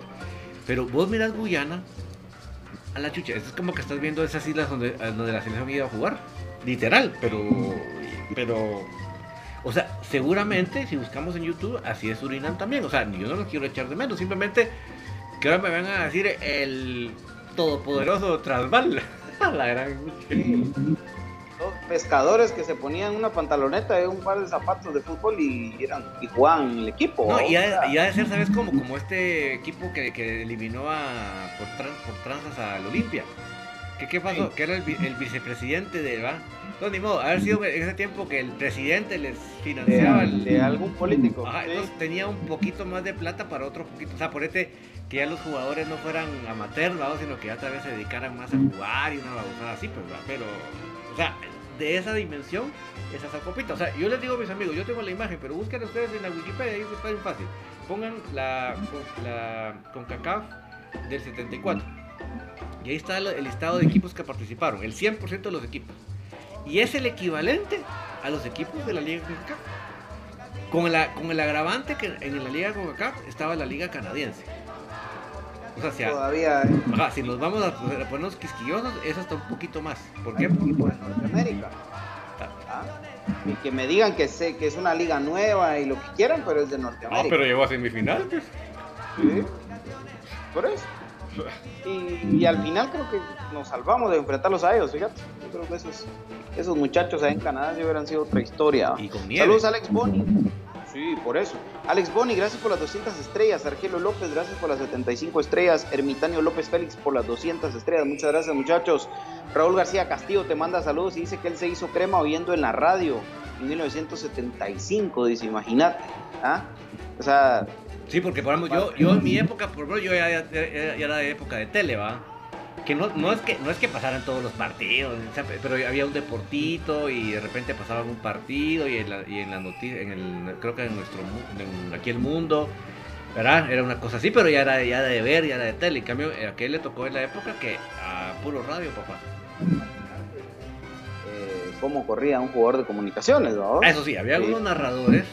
Pero vos miras Guyana, a la chucha, es como que estás viendo esas islas donde, donde la selección iba a jugar, literal, pero. Pero o sea, seguramente si buscamos en YouTube, así es Surinam también. O sea, yo no lo quiero echar de menos. Simplemente que ahora me van a decir el todopoderoso Transval. [LAUGHS] La gran. Los pescadores que se ponían una pantaloneta y un par de zapatos de fútbol y, eran, y jugaban el equipo. No, y ha, de ser, ¿sabes cómo? Como este equipo que, que eliminó a, por, por tranzas al Olimpia. ¿Qué, qué pasó? Que era el, el vicepresidente de, ¿va? No, ni modo, haber sido en ese tiempo que el presidente les financiaba. De, algún político. Ajá, entonces tenía un poquito más de plata para otro poquito. O sea, por este, que ya los jugadores no fueran amateurs, sino que ya tal vez se dedicaran más a jugar y una babosada así, pues, ¿va? Pero, o sea, de esa dimensión, esa copita. O sea, yo les digo a mis amigos, yo tengo la imagen, pero busquen ustedes en la Wikipedia, ahí está bien fácil. Pongan la, la CONCACAF del 74. Y ahí está el, listado de equipos que participaron, el 100% de los equipos. Y es el equivalente a los equipos de la Liga CONCACAF. Con, la, con el agravante que en la Liga CONCACAF estaba la Liga Canadiense. O sea, Todavía. si nos vamos a, ponernos quisquillosos, eso está un poquito más. ¿Por qué? Porque por Norteamérica. Ah, y que me digan que sé que es una liga nueva y lo que quieran, pero es de Norteamérica. No, pero llegó a semifinal, pues. Sí. Por eso. Y, al final creo que nos salvamos de enfrentarlos a ellos, fíjate. Yo creo que esos, esos muchachos ahí en Canadá sí hubieran sido otra historia. Y con Saludos, Alex Boni. Sí, por eso. Alex Boni, gracias por las 200 estrellas. Argelo López, gracias por las 75 estrellas. Ermitanio López Félix por las 200 estrellas. Muchas gracias, muchachos. Raúl García Castillo te manda saludos y dice que él se hizo crema oyendo en la radio en 1975. Dice, imagínate. ¿ah? O sea. Sí, porque por ejemplo, yo, yo en mi época, por ejemplo, yo ya, ya, ya era de época de tele, ¿va? Que no, no, es que no es que pasaran todos los partidos, pero había un deportito y de repente pasaba un partido y en la, y en la noticia, en el, creo que en nuestro en aquí el mundo, ¿verdad? Era una cosa así, pero ya era, ya de ver, ya era de tele. En cambio, a aquel le tocó en la época que a puro radio, papá. Eh, ¿Cómo corría un jugador de comunicaciones, ¿no? Eso sí, había algunos narradores.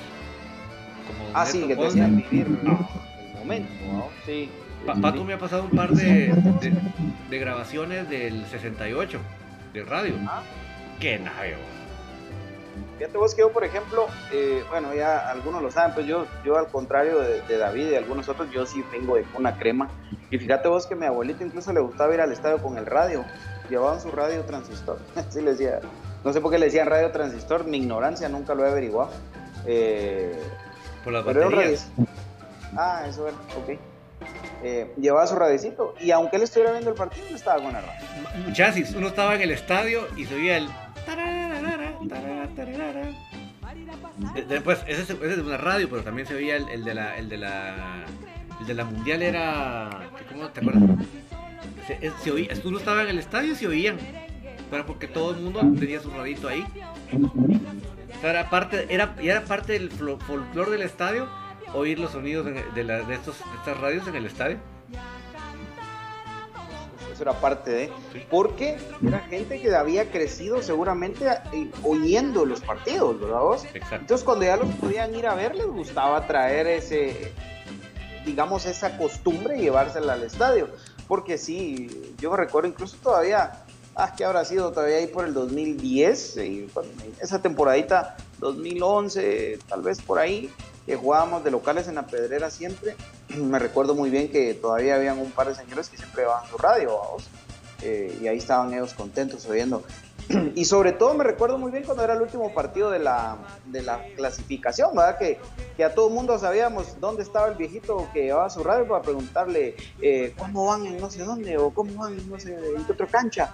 Como ah, sí, que te hacían vivir el momento, ¿no? Sí. Paco me ha pasado un par de, de, grabaciones del 68, de radio. Ah. Qué nave, Fíjate vos que yo, por ejemplo, eh, bueno, ya algunos lo saben, pues yo, yo al contrario de, David y algunos otros, yo sí vengo de una crema. Y fíjate vos que mi abuelita incluso le gustaba ir al estadio con el radio. Llevaban su radio transistor. [LAUGHS] Así le decía. No sé por qué le decían radio transistor, mi ignorancia nunca lo he averiguado. Eh, por las baterías. Ah, eso era, ok eh, llevaba su radicito y aunque él estuviera viendo el partido, no estaba con la radio. Chasis, uno estaba en el estadio y se oía el. Después, ese, es una radio, pero también se oía el, de la. El de la. El de la mundial era. ¿Cómo te acuerdas? Uno estaba en el estadio y se oían. Pero porque todo el mundo tenía su radito ahí. Era parte, era, era parte del folclore del estadio oír los sonidos de, la, de, estos, estas radios en el estadio. Eso era parte de. Porque era gente que había crecido seguramente eh, oyendo los partidos, ¿verdad vos? Entonces, cuando ya los podían ir a ver, les gustaba traer ese, digamos, esa costumbre y llevársela al estadio. Porque sí, yo recuerdo incluso todavía, ah, que habrá sido todavía ahí por el 2010, y esa temporadita 2011, tal vez por ahí, que jugábamos de locales en la pedrera siempre. [CLEARS THROAT] Me recuerdo muy bien que todavía habían un par de señores que siempre llevaban su radio, eh, y ahí estaban ellos contentos oyendo. [CLEARS THROAT] Y sobre todo me recuerdo muy bien cuando era el último partido de la, de la clasificación, ¿verdad? Que, que a todo mundo sabíamos dónde estaba el viejito que llevaba su radio para preguntarle eh, cómo van en no sé dónde o cómo van en no sé en qué otra cancha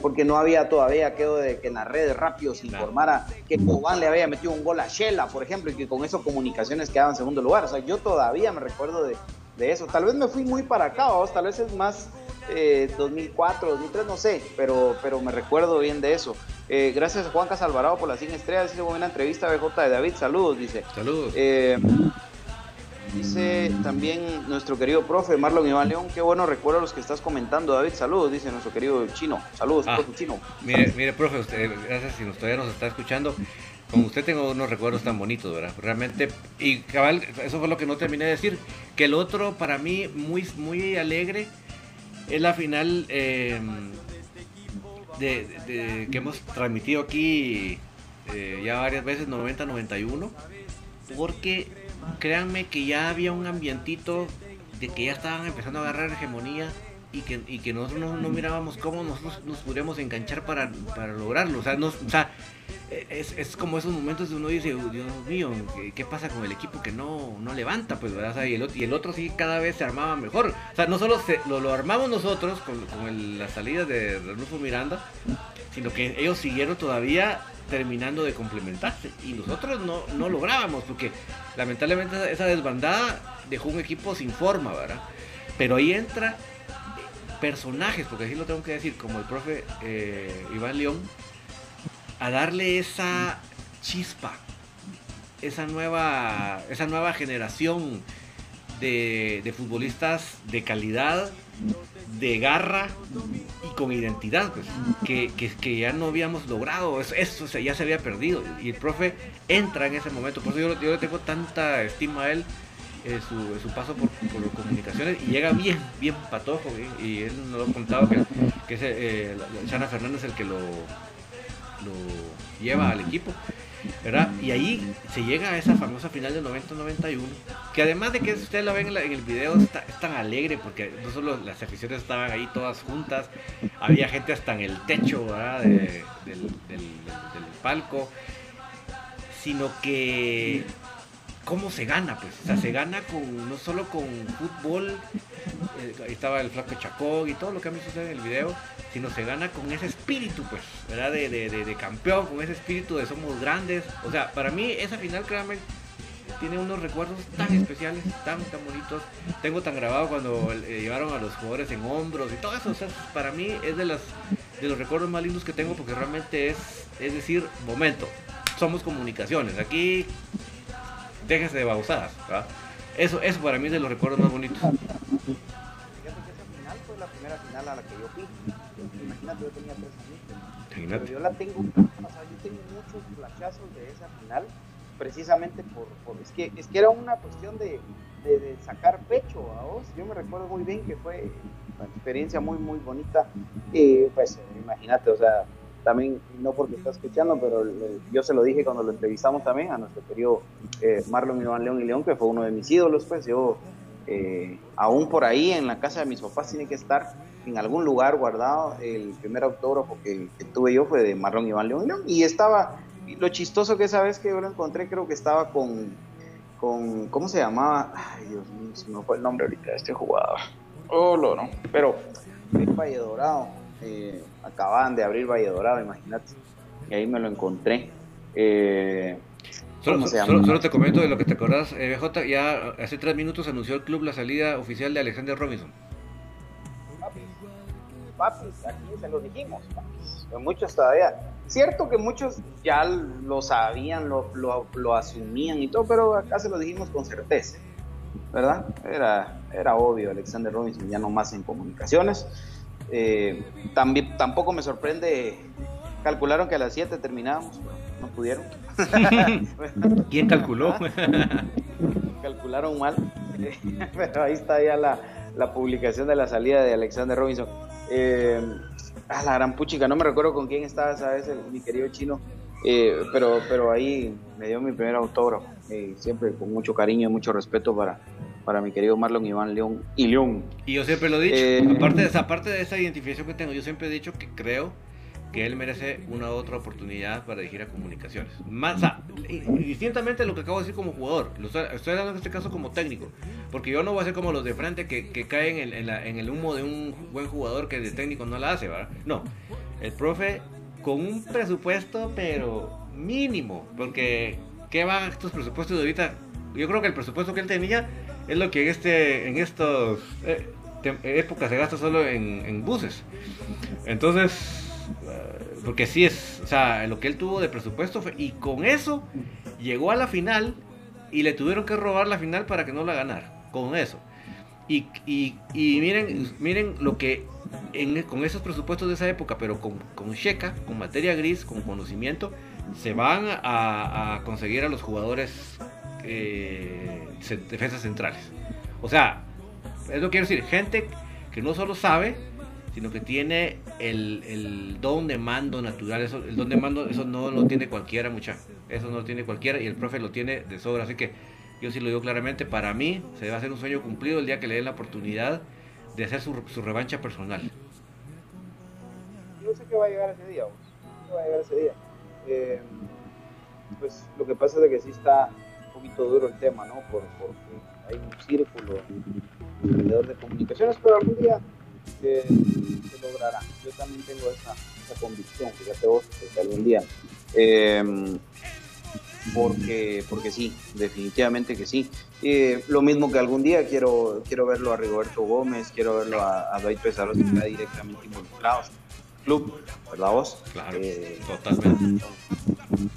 porque no había todavía aquello de que en las redes rápido se informara que Cobán le había metido un gol a Shela, por ejemplo, y que con eso comunicaciones quedaban en segundo lugar. O sea, yo todavía me recuerdo de, eso. Tal vez me fui muy para acá, tal vez es más 2004, eh, 2003, no sé, pero, pero me recuerdo bien de eso. Eh, gracias a Juan Casalvarado por las 100 estrellas. Dice buena entrevista, BJ de David. Saludos, dice. Saludos. Eh, Dice también nuestro querido profe Marlon Iván León, qué bueno recuerdo los que estás comentando, David. Saludos, dice nuestro querido chino. Saludos, ah, profe chino. Mire, mire, profe, usted, gracias si todavía nos está escuchando. Con usted tengo unos recuerdos tan bonitos, ¿verdad? Realmente, y cabal, eso fue lo que no terminé de decir. Que el otro, para mí, muy, muy alegre, es la final em, de, que hemos transmitido aquí eh, ya varias veces, 90-91, porque créanme que ya había un ambientito de que ya estaban empezando a agarrar hegemonía y que, y que nosotros no, mirábamos cómo nosotros nos pudiéramos enganchar para, para lograrlo. O sea, nos, o sea es, es, como esos momentos de uno dice, Dios mío, ¿qué, pasa con el equipo que no, no levanta? Pues, ¿verdad? y, el otro, y el otro sí cada vez se armaba mejor. O sea, no solo lo, lo, armamos nosotros con, con la salida de Renulfo Miranda, sino que ellos siguieron todavía terminando de complementarse y nosotros no, no lográbamos porque lamentablemente esa desbandada dejó un equipo sin forma, ¿verdad? Pero ahí entra personajes, porque así lo tengo que decir, como el profe eh, Iván León, a darle esa chispa, esa nueva, esa nueva generación de, futbolistas de calidad, de garra y con identidad, pues, que, que, ya no habíamos logrado, eso, ya se había perdido. Y el profe entra en ese momento, por eso yo, le tengo tanta estima a él. Eh, su, su, paso por, por, comunicaciones y llega bien, bien patojo. Y él nos lo ha contado que, que es eh, Chana Fernández el que lo, lo lleva al equipo. ¿verdad? Y ahí se llega a esa famosa final del 90-91, que además de que usted la ven en, el video, está, es tan alegre porque no solo las aficiones estaban ahí todas juntas, había gente hasta en el techo del, palco, sino que cómo se gana, pues. O sea, se gana con no solo con fútbol, eh, ahí estaba el flaco Chacón y todo lo que a mí sucede en el video, sino se gana con ese espíritu, pues, ¿verdad? De, de, de, campeón, con ese espíritu de somos grandes. O sea, para mí esa final, créanme, tiene unos recuerdos tan especiales, tan, tan bonitos. Tengo tan grabado cuando eh, llevaron a los jugadores en hombros y todo eso. O sea, para mí es de, las, de los recuerdos más lindos que tengo porque realmente es, es decir, momento. Somos comunicaciones. Aquí déjense de babosadas. Eso, eso para mí es de los recuerdos más bonitos. Fíjate que esa final fue la primera final a la que yo fui. Imagínate, yo tenía tres años. Pero yo la tengo, o sea, yo tengo muchos flashazos de esa final, precisamente por, por es, que, es que era una cuestión de, de, sacar pecho a vos. Yo me recuerdo muy bien que fue una experiencia muy, muy bonita. Y pues, imagínate, o sea, también, no porque está escuchando, pero yo se lo dije cuando lo entrevistamos también a nuestro querido eh, Marlon Iván León y León, que fue uno de mis ídolos, pues yo, eh, aún por ahí en la casa de mis papás, tiene que estar en algún lugar guardado. El primer autógrafo que, tuve yo fue de Marlon Iván León y León, y estaba, lo chistoso que esa vez que yo lo encontré, creo que estaba con, con ¿cómo se llamaba? Ay, Dios mío, se me fue el nombre ahorita de este jugador. Oh, lo, no, pero el Valle Dorado eh, acababan de abrir Valle Dorado, imagínate. Y ahí me lo encontré. Eh, solo, te comento de lo que te acordás, eh, BJ, ya hace tres minutos anunció el club la salida oficial de Alexander Robinson. Papis, aquí se lo dijimos, Muchos todavía. Cierto que muchos ya lo sabían, lo, lo, lo, asumían y todo, pero acá se lo dijimos con certeza, ¿verdad? Era, era obvio, Alexander Robinson ya no más en comunicaciones. Eh, también, tampoco me sorprende, calcularon que a las 7 terminábamos, no pudieron. [LAUGHS] ¿Quién calculó? Calcularon mal, [LAUGHS] pero ahí está ya la, la, publicación de la salida de Alexander Robinson. Eh, a la gran puchica, no me recuerdo con quién estaba, sabes, mi querido chino, eh, pero, pero ahí me dio mi primer autógrafo, eh, siempre con mucho cariño y mucho respeto para, para mi querido Marlon Iván León y León. Y yo siempre lo he dicho, eh, aparte, de esa, parte de esa identificación que tengo, yo siempre he dicho que creo que él merece una otra oportunidad para dirigir a comunicaciones. Más, distintamente lo que acabo de decir como jugador, lo estoy, hablando en este caso como técnico, porque yo no voy a ser como los de frente que, que caen en, en, el humo de un buen jugador que de técnico no la hace, ¿verdad? No, el profe con un presupuesto, pero mínimo, porque ¿qué van estos presupuestos de ahorita? Yo creo que el presupuesto que él tenía es lo que en este en estos eh, épocas se gasta solo en, buses. Entonces, eh, porque sí es, o sea, lo que él tuvo de presupuesto fue, y con eso llegó a la final y le tuvieron que robar la final para que no la ganara, con eso. Y, y, miren, miren lo que con esos presupuestos de esa época, pero con, con checa, con materia gris, con conocimiento, se van a, a conseguir a los jugadores eh, defensas centrales. O sea, eso quiero decir, gente que no solo sabe, sino que tiene el, don de mando natural. Eso, el don de mando, eso no lo tiene cualquiera, mucha. Eso no lo tiene cualquiera y el profe lo tiene de sobra. Así que yo sí lo digo claramente, para mí se a hacer un sueño cumplido el día que le den la oportunidad de hacer su, revancha personal. Yo sé que va a llegar ese día, va a llegar ese día. Eh, pues lo que pasa es que sí está poquito duro el tema, ¿no? Por, porque hay un círculo alrededor de comunicaciones, pero algún día se logrará. Yo también tengo esa, esa convicción, fíjate vos, que algún día. Em, porque, porque sí, definitivamente que sí. Eh, lo mismo que algún día quiero, quiero verlo a Rigoberto Gómez, quiero verlo a, a Dwight Pesaros que está directamente involucrados club, ¿verdad vos? Claro, eh, totalmente.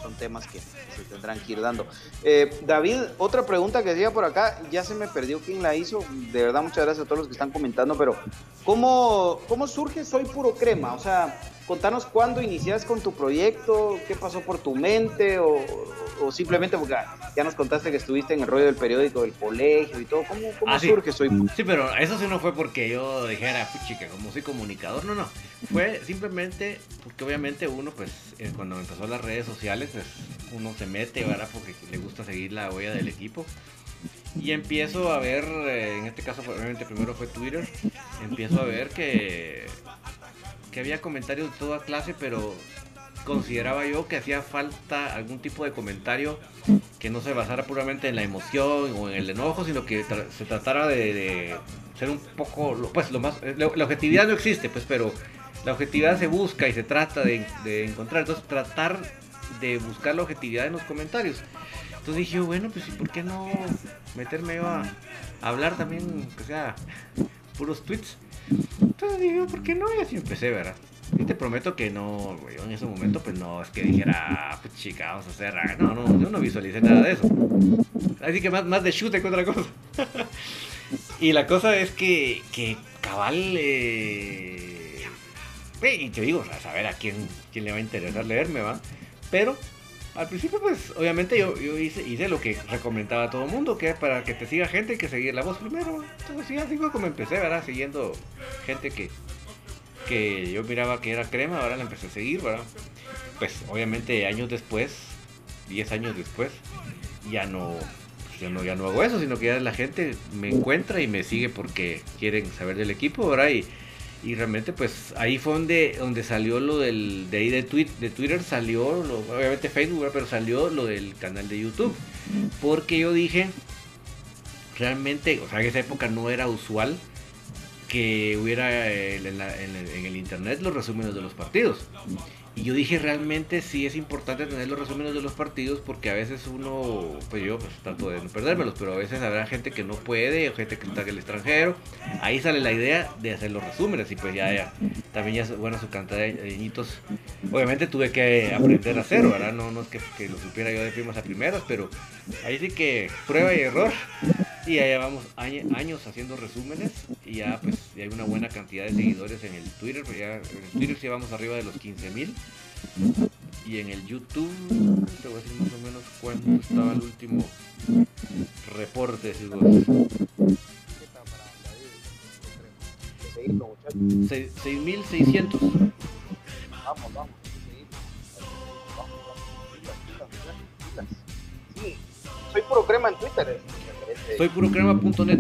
Son temas que se tendrán que ir dando. Eh, David, otra pregunta que decía por acá, ya se me perdió quién la hizo, de verdad muchas gracias a todos los que están comentando, pero ¿cómo, cómo surge Soy Puro Crema? O sea, contanos cuándo inicias con tu proyecto, qué pasó por tu mente o, simplemente porque ya nos contaste que estuviste en el rollo del periódico del colegio y todo. ¿Cómo, cómo ah, surge Soy Puro Sí, pero eso sí no fue porque yo dijera, chica, como soy comunicador, no, no. Fue simplemente porque obviamente uno, pues, eh, cuando empezó las redes sociales, pues, uno se mete, ¿verdad? Porque le gusta seguir la huella del equipo. Y empiezo a ver, eh, en este caso, obviamente primero fue Twitter, empiezo a ver que había comentarios de toda clase, pero consideraba yo que hacía falta algún tipo de comentario que no se basara puramente en la emoción o en el enojo, sino que se tratara de, ser un poco, pues lo más, la, objetividad no existe, pues, pero la objetividad se busca y se trata de, encontrar, entonces tratar de buscar la objetividad en los comentarios. Entonces dije, bueno, pues, ¿por qué no meterme a, a hablar también, que sea, puros tweets? Entonces dije, ¿por qué no? Y así empecé, ¿verdad? Y te prometo que no, güey, en ese momento, pues no es que dijera, ah, pues chica, vamos a hacer. No, no, yo no visualicé nada de eso. Así que más, más de chute que otra cosa. [LAUGHS] y la cosa es que, que cabal. Eh... Y te digo, a saber a quién, quién le va a interesar leerme, ¿va? Pero al principio, pues, obviamente yo, yo hice, hice lo que recomendaba a todo el mundo, que es para que te siga gente y que seguir la voz primero. Entonces, sí, así fue como empecé, ¿verdad? Siguiendo gente que, que yo miraba que era crema, ahora la empecé a seguir, ¿verdad? Pues, obviamente, años después, 10 años después, ya no, pues, no, ya no hago eso, sino que ya la gente me encuentra y me sigue porque quieren saber del equipo, ¿verdad? Y, y realmente pues ahí fue donde, donde salió lo del, de ahí de, de Twitter salió, obviamente Facebook, pero salió lo del canal de YouTube. Porque yo dije, realmente, o sea, en esa época no era usual que hubiera en, en el internet los resúmenes de los partidos. Y yo dije, realmente sí es importante tener los resúmenes de los partidos porque a veces uno, pues yo pues, trato de no perdérmelos, pero a veces habrá gente que no puede o gente que está en el extranjero. Ahí sale la idea de hacer los resúmenes y pues ya, también ya, bueno, su cantidad de añitos. Obviamente tuve que aprender a hacerlo, ¿verdad? No, no es que, que lo supiera yo de primas a primeras, pero ahí sí que prueba y error. Y ya llevamos años haciendo resúmenes y ya pues ya hay una buena cantidad de seguidores en el Twitter. Pues ya en el Twitter llevamos arriba de los 15 mil. Y en el YouTube, te voy a decir más o menos cuánto estaba el último reporte. Si vos. 6.600. Vamos, vamos. Sí, soy puro crema en Twitter. Soy purocrema.net.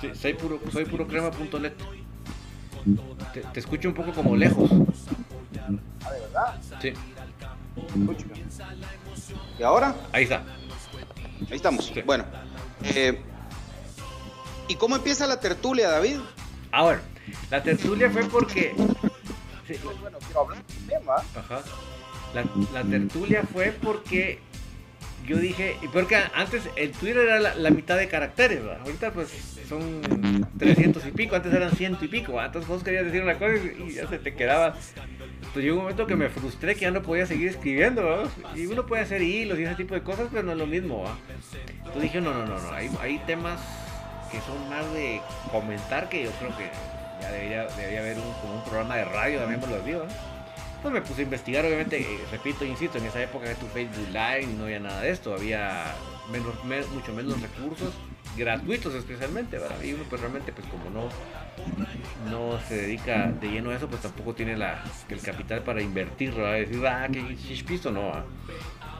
Sí, soy puro, soy purocrema.net. Te, te escucho un poco como lejos. ¿Ah, de verdad? Sí. ¿Y ahora? Ahí está. Ahí estamos. Bueno. Eh, ¿Y cómo empieza la tertulia, David? Ah, bueno. La tertulia fue porque. Sí. Bueno, quiero hablar de un tema. Ajá. La, tertulia fue porque yo dije, y porque antes el Twitter era la, mitad de caracteres, ahorita pues son 300 y pico, antes eran ciento y pico, entonces vos querías decir una cosa y ya se te quedaba. Pues llegó un momento que me frustré que ya no podía seguir escribiendo, y uno puede hacer hilos y ese tipo de cosas, pero no es lo mismo. Entonces dije, no, no, no, no, hay, hay temas que son más de comentar que yo creo que ya debería, debería haber un, como un programa de radio también por los días pues me puse a investigar, obviamente, eh, repito, insisto, en esa época de tu Facebook Live no había nada de esto, había menos, mucho menos recursos, gratuitos especialmente, ¿verdad? Y uno pues realmente pues como no, no se dedica de lleno a eso, pues tampoco tiene la, el capital para invertir, ¿verdad? Decir, ah, que chispisto, no,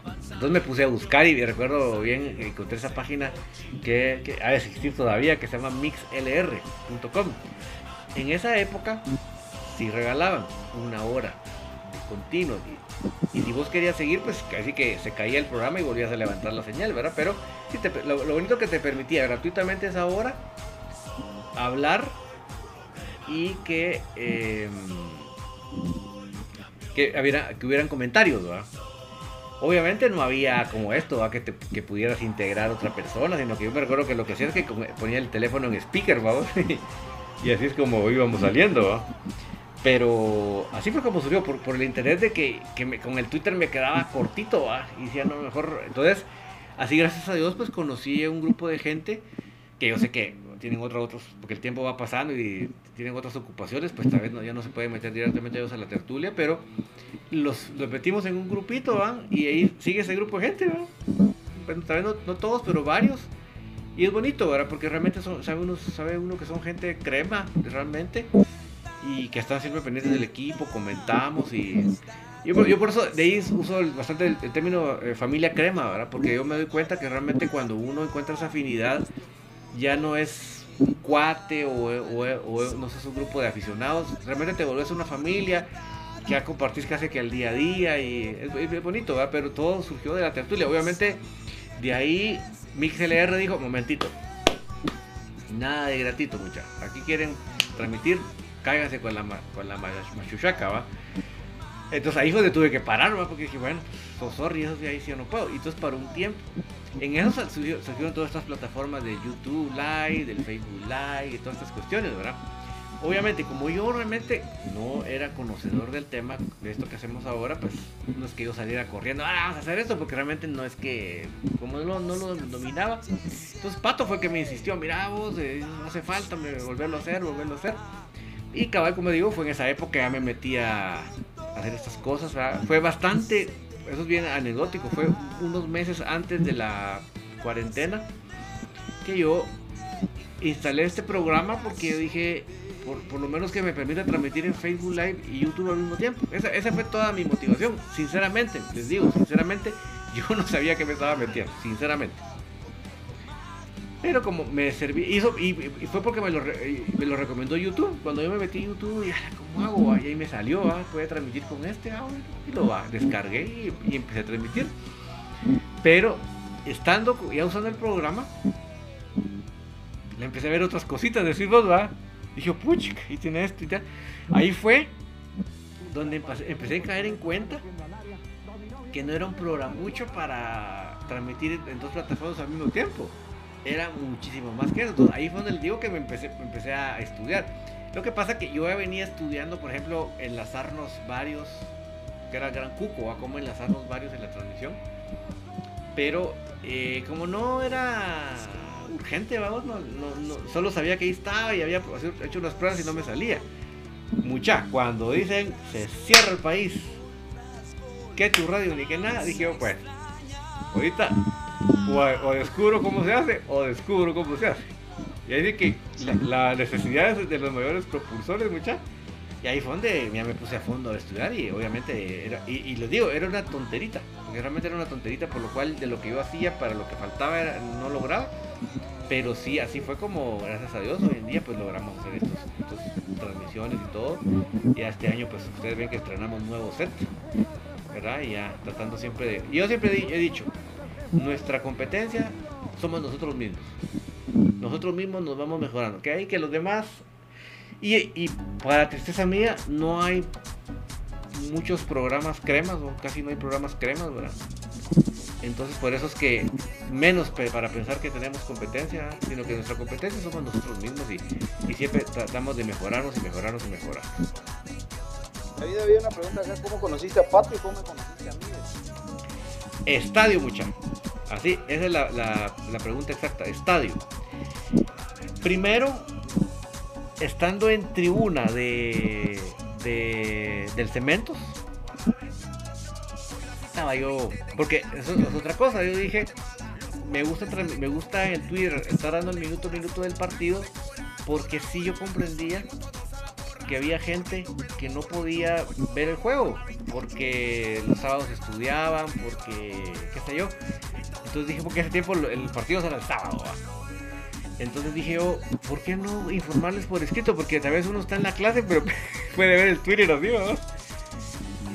Entonces me puse a buscar y recuerdo bien, encontré esa página que, que ha existir todavía, que se llama mixlr.com. En esa época sí regalaban una hora continuo. Y, si vos querías seguir, pues casi que se caía el programa y volvías a levantar la señal, ¿verdad? Pero lo, bonito que te permitía gratuitamente esa hora hablar y que, em, que, que hubieran comentarios, ¿verdad? Obviamente no había como esto, Que, que pudieras integrar a otra persona, sino que yo me recuerdo que lo que hacía es que ponía el teléfono en speaker, ¿verdad? [LAUGHS] y así es como íbamos saliendo, Pero así fue como surgió, por, el interés de que, que con el Twitter me quedaba cortito, ¿va? y decía, no, mejor. Entonces, así gracias a Dios, pues conocí a un grupo de gente que yo sé que tienen otros, otros, porque el tiempo va pasando y tienen otras ocupaciones, pues tal vez no, ya no se puede meter directamente ellos a la tertulia, pero los, los metimos en un grupito, ¿va? Y ahí sigue ese grupo de gente, ¿va? tal vez no, todos, pero varios. Y es bonito, ¿verdad? Porque realmente sabe, uno, sabe uno que son gente crema, realmente y que están siempre pendientes del equipo, comentamos y yo, por eso de ahí uso bastante el, término eh, familia crema, ¿verdad? Porque yo me doy cuenta que realmente cuando uno encuentra esa afinidad ya no es un cuate o, no sé, es un grupo de aficionados, realmente te vuelves una familia que ya compartís casi que al día a día y es, bonito, ¿verdad? Pero todo surgió de la tertulia. Obviamente de ahí MixLR dijo, momentito, nada de gratito muchachos, aquí quieren transmitir cáiganse con la, con la machuchaca, ¿va? Entonces ahí fue donde tuve que parar, ¿va? Porque dije, bueno, so sorry, eso ahí sí yo no puedo. Y entonces para un tiempo. En eso surgieron todas estas plataformas de YouTube Live, del Facebook Live y todas estas cuestiones, ¿verdad? Obviamente, como yo realmente no era conocedor del tema de esto que hacemos ahora, pues no es que yo saliera corriendo, ah, vamos a hacer esto, porque realmente no es que, como no, no lo dominaba. Entonces Pato fue que me insistió, mira vos, eh, no hace falta volverlo a hacer, volverlo a hacer. Y cabal, como digo, fue en esa época ya me metí a hacer estas cosas. Fue bastante, eso es bien anecdótico, fue unos meses antes de la cuarentena que yo instalé este programa porque yo dije, por, lo menos que me permita transmitir en Facebook Live y YouTube al mismo tiempo. Esa, esa fue toda mi motivación, sinceramente, les digo, sinceramente, yo no sabía que me estaba metiendo, sinceramente. Pero como me serví, hizo, y, fue porque me lo, me lo recomendó YouTube. Cuando yo me metí en YouTube, y ¿cómo hago? Y ahí me salió, ¿ah? puede transmitir con este audio. Y lo descargué y, empecé a transmitir. Pero estando ya usando el programa, le empecé a ver otras cositas, decir vos, va. Dije, puch, y tiene esto y tal. Ahí fue donde empecé, a caer en cuenta que no era un programa mucho para transmitir en dos plataformas al mismo tiempo era muchísimo más que eso. Ahí fue donde digo que me empecé, empecé a estudiar. Lo que pasa que yo ya venía estudiando, por ejemplo, enlazarnos varios, que era gran cuco, a cómo enlazarnos varios en la transmisión. Pero eh, como no era urgente, vamos, no, solo sabía que ahí estaba y había hecho unas pruebas y no me salía. Mucha, cuando dicen se cierra el país, que tu radio ni que nada, dije, pues, ahorita o, descubro cómo se hace o descubro cómo se hace. Y ahí dice que la, necesidad de los mayores propulsores, mucha. Y ahí fue donde ya me puse a fondo a estudiar y obviamente era, y, les digo, era una tonterita, porque realmente era una tonterita, por lo cual de lo que yo hacía para lo que faltaba era, no lograba. Pero sí, así fue como, gracias a Dios, hoy en día pues logramos hacer estos, transmisiones y todo. Y este año pues ustedes ven que estrenamos nuevo set, ¿verdad? Y ya tratando siempre de... Yo siempre he dicho, nuestra competencia somos nosotros mismos. Nosotros mismos nos vamos mejorando. Que hay que los demás. Y, y para tristeza mía, no hay muchos programas cremas, o casi no hay programas cremas, ¿verdad? Entonces por eso es que menos para pensar que tenemos competencia, sino que nuestra competencia somos nosotros mismos y, siempre tratamos de mejorarnos y mejorarnos y mejorar. David, había una pregunta acá, ¿cómo conociste a Pato y cómo me conociste a mí? Estadio, mucha. Así, esa es la, pregunta exacta. Estadio. Primero, estando en tribuna de, del Cementos, estaba yo. Porque eso es otra cosa. Yo dije, me gusta, me gusta en Twitter estar dando el minuto a minuto del partido, porque si yo comprendía que había gente que no podía ver el juego porque los sábados estudiaban, porque qué sé yo. Entonces dije, porque ese tiempo el partido era el sábado. Entonces dije yo, ¿por qué no informarles por escrito? Porque tal vez uno está en la clase, pero [LAUGHS] puede ver el Twitter así, ¿no?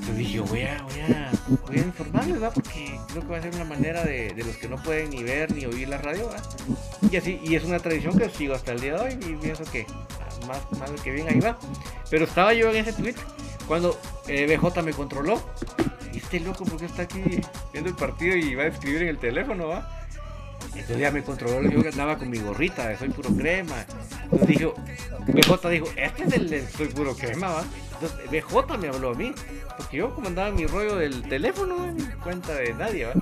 Entonces dije, voy a, voy a, voy a informarles, ¿verdad? Porque creo que va a ser una manera de, de, los que no pueden ni ver ni oír la radio, ¿verdad? Y así, y es una tradición que sigo hasta el día de hoy y pienso que más, más que bien ahí va. Pero estaba yo en ese tweet cuando eh, BJ me controló. Y este loco, porque está aquí viendo el partido y va a escribir en el teléfono, va? Entonces ya me controló, yo andaba con mi gorrita de soy puro crema. Entonces dijo, BJ dijo, este es el de soy puro crema, va. Entonces, BJ me habló a mí, porque yo comandaba mi rollo del teléfono, en cuenta de nadie, ¿va?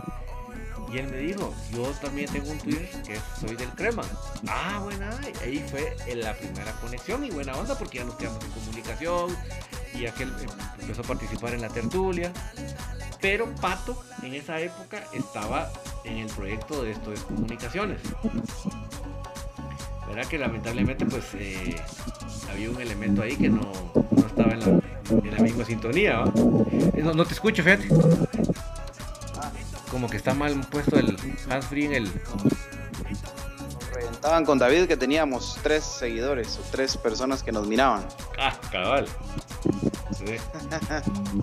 Y él me dijo, yo también tengo un Twitter que soy del crema. Ah, buena, ahí fue la primera conexión y buena onda porque ya nos quedamos en comunicación y aquel em, empezó a participar en la tertulia. Pero Pato en esa época estaba en el proyecto de esto de comunicaciones. ¿Verdad? Que lamentablemente pues eh, había un elemento ahí que no, estaba en la, misma sintonía. No, no te escucho, fíjate como que está mal puesto el hands free en el. Reventaban con David que teníamos tres seguidores o tres personas que nos miraban. Ah, cabal. Sí.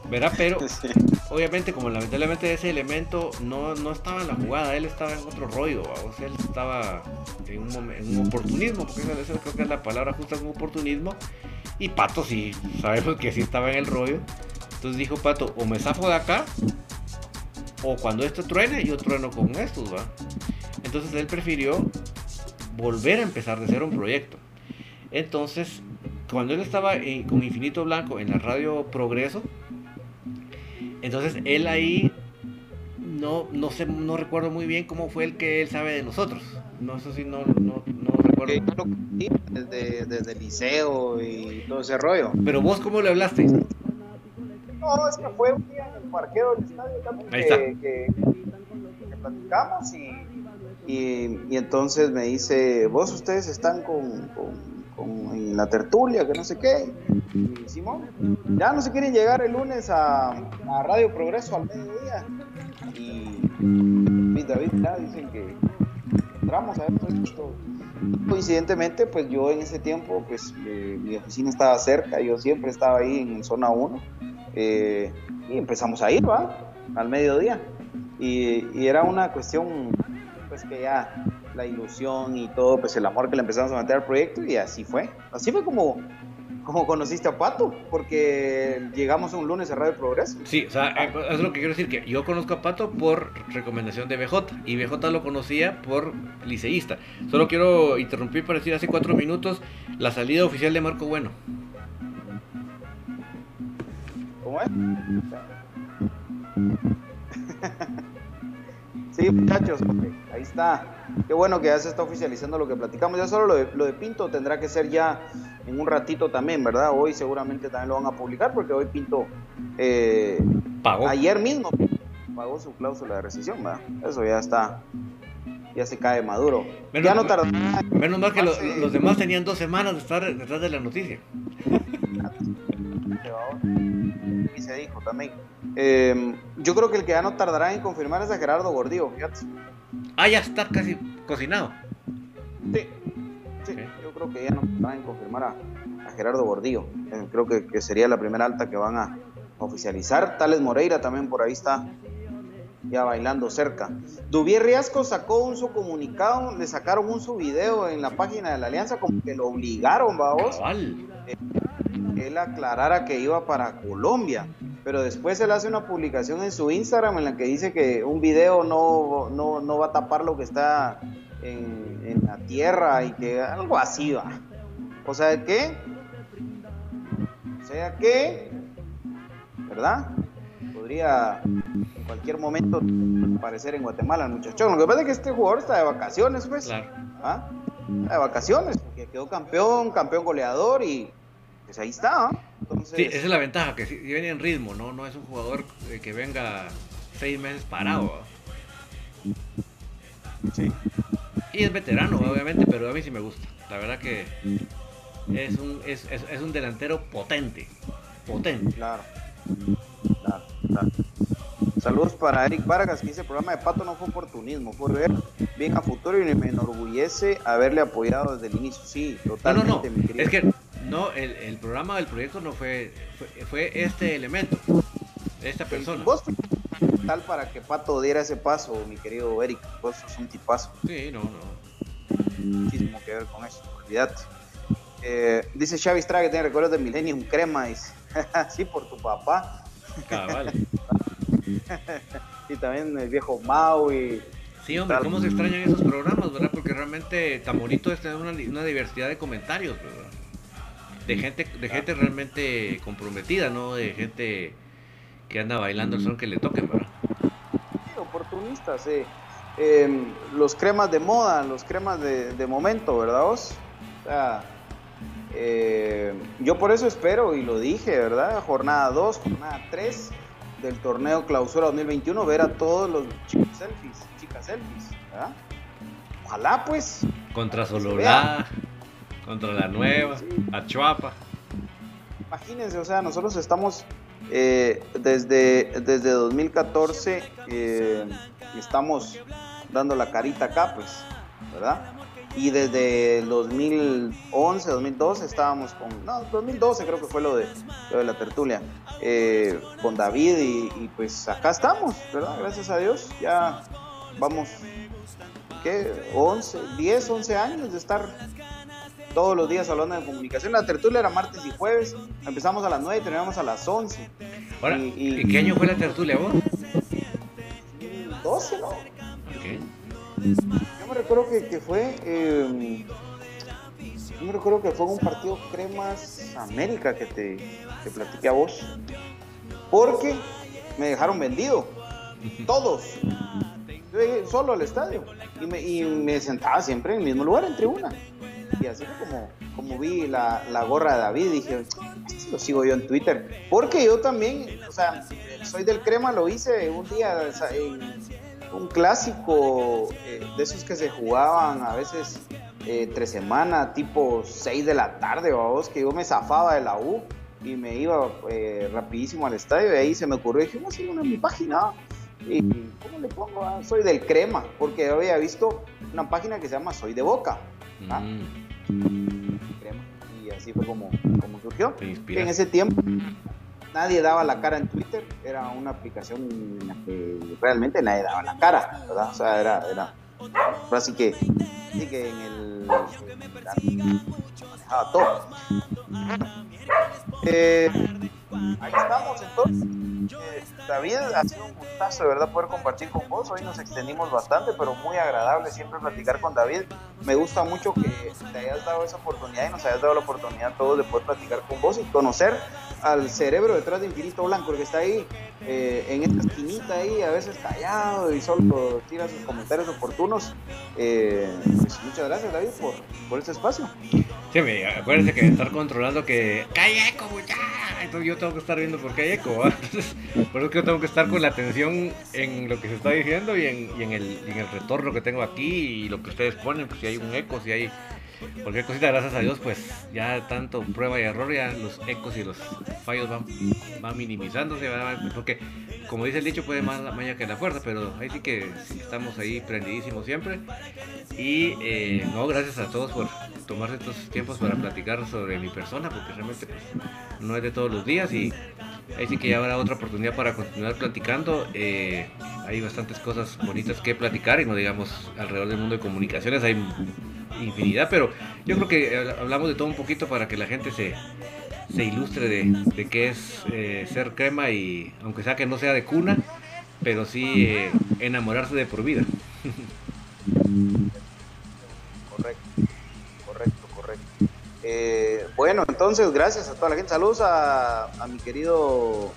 Verá, pero [LAUGHS] obviamente como lamentablemente ese elemento no, no estaba en la jugada, él estaba en otro rollo, o sea, él estaba en un, oportunismo, porque esa, creo que es la palabra justa, un oportunismo, y Pato sí, sabemos que sí estaba en el rollo, entonces dijo Pato, o me zafo de acá, o cuando esto truene, yo trueno con estos, ¿va? Entonces él prefirió volver a empezar de cero un proyecto. Entonces, cuando él estaba con Infinito Blanco en la radio Progreso, entonces él ahí no, no sé, no recuerdo muy bien cómo fue el que él sabe de nosotros. No sé si no, no, no recuerdo. Desde, desde el liceo y todo ese rollo. Pero vos cómo le hablaste? No, es que fue un día en el parqueo del estadio también que, que, platicamos y, y, entonces me dice, vos ustedes están con, en la tertulia, que no sé qué. Y Simón, ya no se quieren llegar el lunes a, Radio Progreso al mediodía. Y David ya dicen que entramos a esto, esto. Coincidentemente, pues yo en ese tiempo, pues eh, mi oficina estaba cerca, yo siempre estaba ahí en zona 1 eh, y empezamos a ir, ¿va? Al mediodía. Y, era una cuestión, pues que ya la ilusión y todo, pues el amor que le empezamos a meter al proyecto y así fue. Así fue como, como conociste a Pato, porque llegamos un lunes a Radio Progreso. Sí, o sea, eh, es lo que quiero decir, que yo conozco a Pato por recomendación de BJ, y BJ lo conocía por liceísta. Solo quiero interrumpir para decir hace cuatro minutos la salida oficial de Marco Bueno. [LAUGHS] sí, muchachos, ahí está. Qué bueno que ya se está oficializando lo que platicamos. Ya solo lo de, Pinto tendrá que ser ya en un ratito también, ¿verdad? Hoy seguramente también lo van a publicar porque hoy Pinto eh, pagó. Ayer mismo pagó su cláusula de rescisión, ¿verdad? Eso ya está. Ya se cae maduro. Menos, ya no tarda. Menos mal que los demás tenían dos semanas de estar detrás de la noticia. [LAUGHS] y se dijo también. Em, yo creo que el que ya no tardará en confirmar es a Gerardo Gordillo, fíjate. Ah, ya está casi cocinado. Sí, sí yo creo que ya no tardará en confirmar a, Gerardo Gordillo. Eh, creo que, sería la primera alta que van a oficializar. Tales Moreira también por ahí está ya bailando cerca. Dubier Riasco sacó un su comunicado, le sacaron un su video en la página de la Alianza como que lo obligaron, vamos él aclarara que iba para Colombia, pero después él hace una publicación en su Instagram en la que dice que un video no, no, va a tapar lo que está en, la tierra y que algo así va. O sea que, o sea que, ¿verdad? Podría en cualquier momento aparecer en Guatemala el muchacho. Lo que pasa es que este jugador está de vacaciones, pues. ¿Ah? de vacaciones, porque quedó campeón, campeón goleador y pues ahí está. Sí, esa es la ventaja, que viene en ritmo, ¿no? No es un jugador eh, que venga seis meses parado. Sí. Y es veterano, obviamente, pero a mí sí me gusta. La verdad que es un, es, es, un delantero potente. Potente. Claro. Claro, claro. Saludos para Eric Vargas, que dice el programa de Pato no fue oportunismo, fue ver bien a futuro y me enorgullece haberle apoyado desde el inicio. Sí, totalmente. No, no, no. Es que no, el, el programa del proyecto no fue, fue, este elemento, esta persona. Vos tal para que Pato diera ese paso, mi querido Eric. Vos sos un tipazo. Sí, no, no. Muchísimo que ver con eso, olvídate. Eh, dice Xavi Estrada que tiene recuerdos de Millennium Crema, dice. [LAUGHS] sí, por tu papá. Cabal. [LAUGHS] y también el viejo Mau y Sí, hombre, cómo se extrañan esos programas, ¿verdad? Porque realmente tan bonito es tener una, una diversidad de comentarios, ¿verdad? De gente, de gente realmente comprometida, no de gente que anda bailando el son que le toquen, ¿verdad? Sí, oportunistas, eh. Em, los cremas de moda, los cremas de, momento, ¿verdad vos? O sea, eh, yo por eso espero, y lo dije, ¿verdad? Jornada 2, jornada 3 del torneo Clausura 2021, ver a todos los chicos selfies, chicas selfies, ¿verdad? Ojalá pues. Contra Sololá, contra la nueva, a Chuapa. Imagínense, o sea, nosotros estamos eh, desde, desde 2014, eh, estamos dando la carita acá, pues, ¿verdad? Y desde el 2011, 2012 estábamos con, no, 2012 creo que fue lo de, de la tertulia, eh, con David y, pues acá estamos, ¿verdad? Gracias a Dios, ya vamos, ¿qué? 11, 10, 11 años de estar todos los días hablando de comunicación. La tertulia era martes y jueves, empezamos a las 9 y terminamos a las 11. y, qué año fue la tertulia vos? 12, ¿no? Yo me recuerdo que, fue. Eh, yo me recuerdo que fue un partido Cremas América que te, te platiqué a vos. Porque me dejaron vendido. Todos. Yo llegué solo al estadio. Y me, y me sentaba siempre en el mismo lugar, entre una. Y así fue como, como vi la, la gorra de David. Dije, lo sigo yo en Twitter. Porque yo también, o sea, soy del crema, lo hice un día un clásico eh, de esos que se jugaban a veces eh, tres semanas, tipo 6 de la tarde, vos, que yo me zafaba de la U y me iba eh, rapidísimo al estadio y ahí se me ocurrió, dije, vamos a ir a mi página. ¿Y cómo le pongo? Ah, soy del crema, porque yo había visto una página que se llama Soy de Boca. Y así fue como, como surgió. En ese tiempo nadie daba la cara en Twitter, era una aplicación en la que realmente nadie daba la cara, ¿verdad? O sea, era, era así que, así que en el dejaba todo. Eh, ahí estamos entonces. Eh, David, ha sido un gustazo de verdad poder compartir con vos. Hoy nos extendimos bastante, pero muy agradable siempre platicar con David. Me gusta mucho que te hayas dado esa oportunidad y nos hayas dado la oportunidad todos de poder platicar con vos y conocer al cerebro detrás de Infinito Blanco, el que está ahí eh, en esta esquinita ahí, a veces callado y solo tira sus comentarios oportunos. Eh, pues muchas gracias David por, por este espacio. Sí, me, acuérdense que estar controlando que hay eco, ya. Entonces yo tengo que estar viendo por qué hay eco. [LAUGHS] por eso que yo tengo que estar con la atención en lo que se está diciendo y en, y en, el, y en el retorno que tengo aquí y lo que ustedes ponen, pues si hay un eco, si hay Cualquier cosita, gracias a Dios, pues ya tanto prueba y error, ya los ecos y los fallos van, van minimizándose, porque como dice el dicho, puede más la maña que la fuerza, pero ahí sí que estamos ahí prendidísimos siempre. Y eh, no, gracias a todos por tomarse estos tiempos para platicar sobre mi persona, porque realmente pues, no es de todos los días y ahí sí que ya habrá otra oportunidad para continuar platicando. Eh, hay bastantes cosas bonitas que platicar y no digamos alrededor del mundo de comunicaciones, hay infinidad, pero yo creo que hablamos de todo un poquito para que la gente se, se ilustre de, qué es eh, ser crema y aunque sea que no sea de cuna, pero sí eh, enamorarse de por vida. [LAUGHS] correcto. bueno, entonces gracias a toda la gente. Saludos a, a mi querido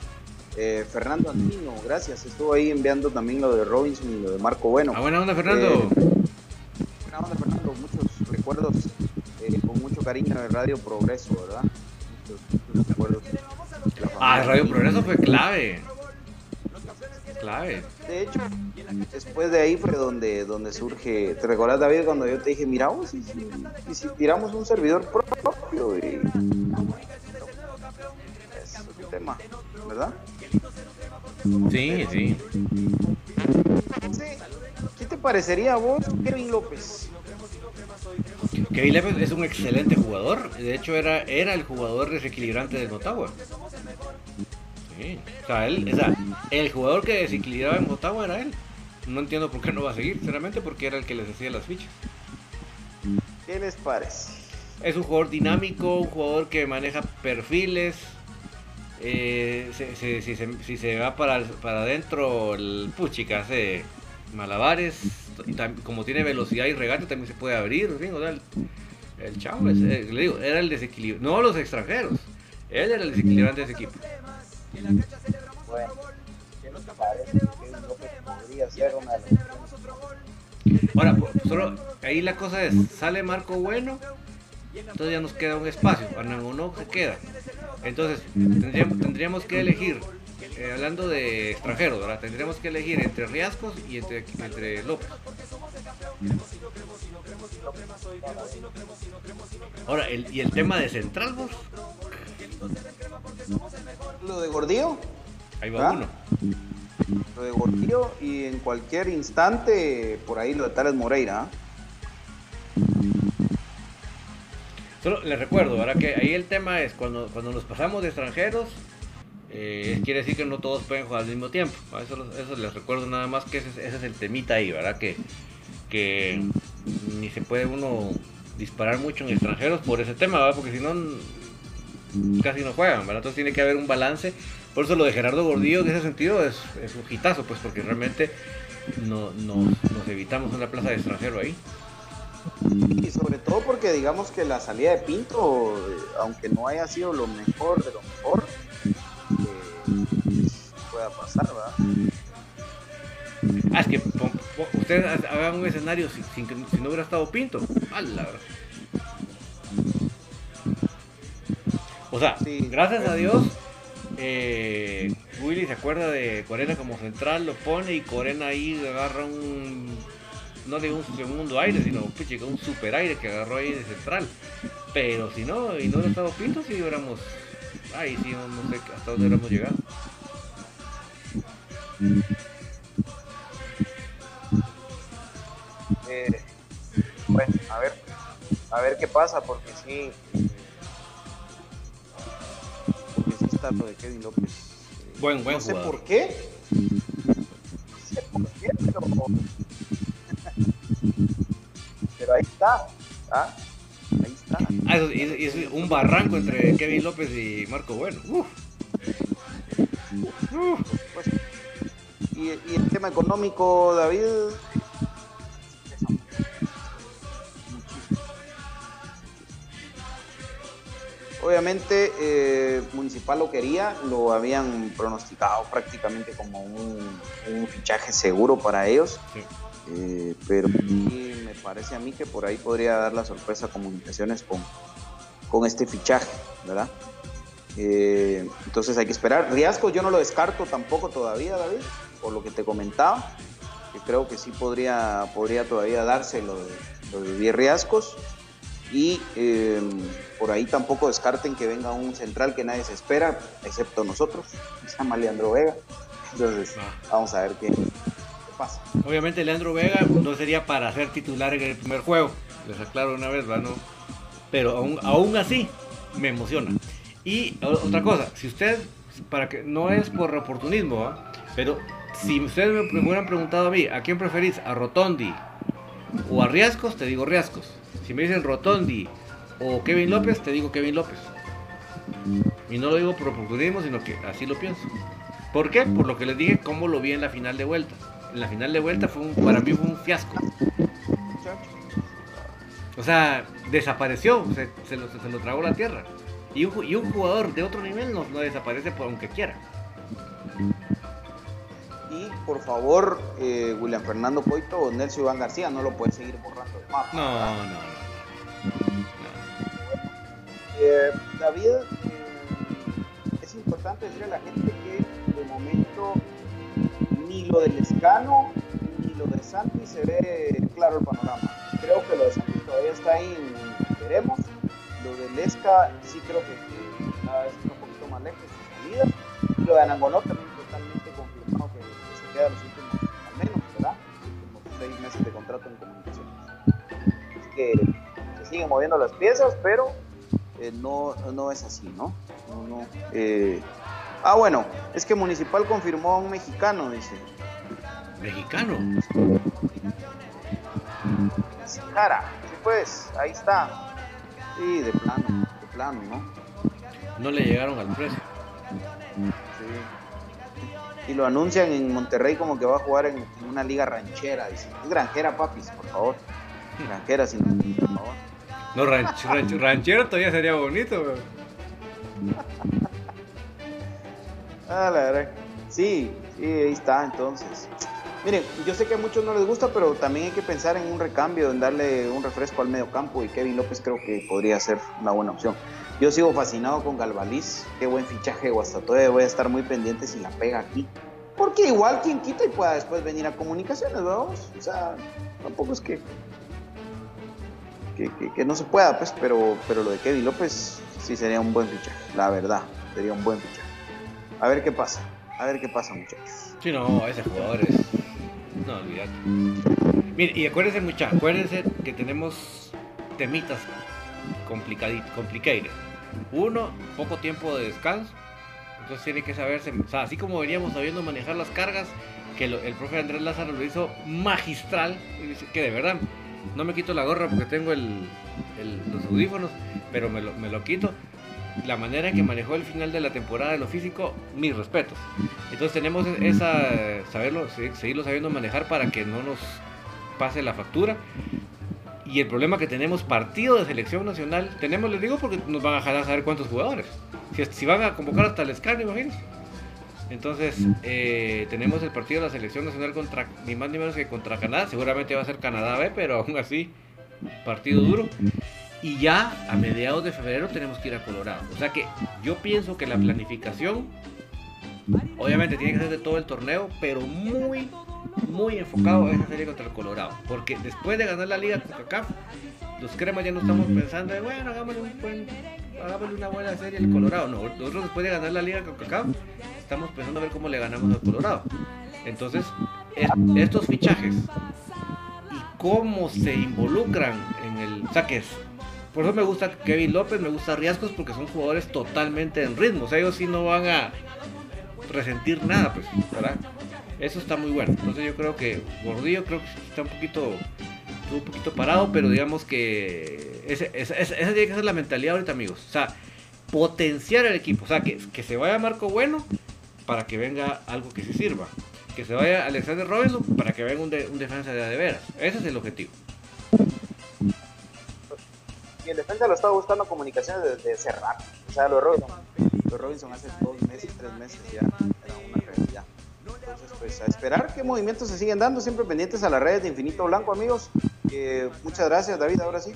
Fernando Antino, gracias. Estuvo ahí enviando también lo de Robinson y lo de Marco Bueno. Ah, buena onda, Fernando. buena onda, Fernando. Muchos recuerdos con mucho cariño de Radio Progreso, ¿verdad? Ah, Radio Progreso fue clave. Clave. De hecho, después de ahí fue donde, donde surge. ¿Te recuerdas, David, cuando yo te dije, mira, vos, y, si, tiramos un servidor propio? Y... Es un tema, ¿verdad? Sí, sí. ¿Qué te parecería a vos, Kevin López? Kevin López es un excelente jugador. De hecho, era, era el jugador desequilibrante del Motagua. Sí. O sea, él, o sea, el jugador que desequilibraba en Motagua era él. No entiendo por qué no va a seguir, sinceramente, porque era el que les hacía las fichas. ¿Qué les parece? Es un jugador dinámico, un jugador que maneja perfiles. Eh, si, se, va para, para adentro, el puchica hace malabares como tiene velocidad y regate también se puede abrir, el chavo, es, eh, le digo, era el desequilibrio, no los extranjeros, él era el desequilibrante de ese equipo. Bueno, ¿qué nos parece que podría ser una de Ahora, pues, solo ahí la cosa es, sale Marco Bueno, entonces ya nos queda un espacio, no se queda. Entonces, tendríamos, tendríamos que elegir, eh, hablando de extranjeros, ¿verdad? Tendríamos que elegir entre Riascos y entre, entre López. Ahora, el, ¿y el tema de Central, vos? Lo de Gordillo. Ahí va ¿Ah? uno. Lo de Gordillo y en cualquier instante, por ahí lo de Tales Moreira. ¿ah? Solo les recuerdo, ¿verdad? Que ahí el tema es cuando, cuando nos pasamos de extranjeros, eh, quiere decir que no todos pueden jugar al mismo tiempo. Eso, eso les recuerdo nada más que ese, ese, es el temita ahí, ¿verdad? Que, que ni se puede uno disparar mucho en extranjeros por ese tema, ¿verdad? Porque si no, casi no juegan, ¿verdad? Entonces tiene que haber un balance. Por eso lo de Gerardo Gordillo en ese sentido es, es un hitazo, pues porque realmente no, nos evitamos una plaza de extranjero ahí. Y sobre todo porque digamos que la salida de Pinto, eh, aunque no haya sido lo mejor de lo mejor, eh, pueda pasar, ¿verdad? Ah, es que ustedes hagan un escenario sin, que si no hubiera estado Pinto. ¡Hala! O sea, gracias a Dios, eh, Willy se acuerda de Corena como central, lo pone y Corena ahí agarra un. No digo un segundo aire, sino un super aire que agarró ahí de central. Pero si no, y no hubiera estado Pinto, si hubiéramos. Ahí sí, no, sé hasta dónde hubiéramos llegado. Eh, bueno, a ver, a ver qué pasa, porque sí, lo de Kevin López. Buen, buen no sé por qué, no sé por qué, pero, pero ahí está, ¿ah? Ahí está. Ah, es, es, un barranco entre Kevin López y Marco Bueno. Uf. Uf. Pues, y, y el tema económico, David, Obviamente, eh, Municipal lo quería, lo habían pronosticado prácticamente como un, fichaje seguro para ellos. Eh, pero me parece a mí que por ahí podría dar la sorpresa Comunicaciones con, con este fichaje, ¿verdad? Eh, entonces hay que esperar. Riascos yo no lo descarto tampoco todavía, David, por lo que te comentaba, que creo que sí podría, podría todavía darse lo de, lo de Riascos y em, por ahí tampoco descarten que venga un central que nadie se espera, excepto nosotros, [LAUGHS] se llama Leandro Vega. Entonces, ah. vamos a ver qué, pasa. Obviamente, Leandro Vega no sería para ser titular en el primer juego, les aclaro una vez, ¿no? Pero aún, aún así, me emociona. Y otra cosa, si usted, para que no es por oportunismo, pero si ustedes me hubieran preguntado a mí, ¿a quién preferís? ¿A Rotondi o a Riascos? Te digo Riascos. Si me dicen Rotondi o Kevin López, te digo Kevin López. Y no lo digo por oportunismo, sino que así lo pienso. ¿Por qué? Por lo que les dije, cómo lo vi en la final de vuelta. En la final de vuelta fue un, para mí un fiasco. O sea, desapareció, se, lo, tragó la tierra. Y un, jugador de otro nivel no desaparece por aunque quiera. Y por favor, eh, William Fernando Coito o Nelson Iván García no lo puede seguir borrando el mapa. No, no, no. Eh, David, eh, es importante decirle a la gente que de momento ni lo del Escano ni lo de Santi se ve claro el panorama. Creo que lo de Santi todavía está ahí en veremos. Lo del Esca sí creo que está un poquito más lejos de su salida. Y lo de Anangonó también queda los últimos, al menos, ¿verdad? Los últimos seis meses de contrato en comunicaciones. Así que se siguen moviendo las piezas, pero eh, no, no es así, ¿no? no, eh, ah, bueno, es que Municipal confirmó a un mexicano, dice. ¿Mexicano? Cara, sí pues, ahí está. Sí, de plano, de plano, ¿no? No le llegaron al precio. Sí. Y lo anuncian en Monterrey como que va a jugar en, una liga ranchera, dice. Es granjera, papis, por favor. Granjera, sin por favor. No, ranchero todavía sería bonito, Ah, la verdad. Sí, sí, ahí está, entonces. Miren, yo sé que a muchos no les gusta, pero también hay que pensar en un recambio, en darle un refresco al medio campo y Kevin López creo que podría ser una buena opción. Yo sigo fascinado con Galvaliz, qué buen fichaje, hasta todavía voy a estar muy pendiente si la pega aquí. Porque igual quien quita y pueda después venir a comunicaciones, vamos. O sea, tampoco es que que, no se pueda, pues, pero, pero lo de Kevin López sí sería un buen fichaje, la verdad, sería un buen fichaje. A ver qué pasa, a ver qué pasa, muchachos. Sí, no, ese jugador es no, olvídate. Mire, y acuérdense, muchachos, acuérdense que tenemos temitas complicados. Uno, poco tiempo de descanso. Entonces tiene que saberse, o sea, así como veníamos sabiendo manejar las cargas, que el profe Andrés Lázaro lo hizo magistral, que de verdad, no me quito la gorra porque tengo los audífonos, pero me lo, me lo quito la manera que manejó el final de la temporada en lo físico, mis respetos. Entonces tenemos esa, saberlo, seguirlo sabiendo manejar para que no nos pase la factura. Y el problema que tenemos partido de selección nacional, tenemos, les digo, porque nos van a dejar saber cuántos jugadores. Si, van a convocar hasta el SCAR, imagínense. Entonces, eh, tenemos el partido de la selección nacional contra, ni más ni menos que contra Canadá. Seguramente va a ser Canadá B, pero aún así, partido duro y ya a mediados de febrero tenemos que ir a Colorado. O sea que yo pienso que la planificación, obviamente tiene que ser de todo el torneo, pero muy, muy enfocado a esa serie contra el Colorado. Porque después de ganar la liga con CACAF, los cremas ya no estamos pensando de, bueno, hagámosle, una buena serie al Colorado. No, nosotros después de ganar la liga con CACAF, estamos pensando a ver cómo le ganamos al Colorado. Entonces, estos fichajes y cómo se involucran en el... O sea, que por eso me gusta Kevin López, me gusta Riascos porque son jugadores totalmente en ritmo. O sea, ellos sí no van a resentir nada, pues, ¿verdad? Eso está muy bueno. Entonces yo creo que Gordillo creo que está un poquito un poquito parado, pero digamos que esa tiene que ser la mentalidad ahorita, amigos. O sea, potenciar el equipo. O sea, que, que se vaya Marco Bueno para que venga algo que se sirva. Que se vaya Alexander Robinson para que venga un, un defensa de, de veras. Ese es el objetivo y en defensa lo estaba buscando comunicaciones desde hace rato. O sea, lo de Robinson, Robinson hace dos meses, tres meses ya era una realidad. Entonces, pues a esperar qué movimientos se siguen dando, siempre pendientes a las redes de Infinito Blanco, amigos. muchas gracias, David, ahora sí.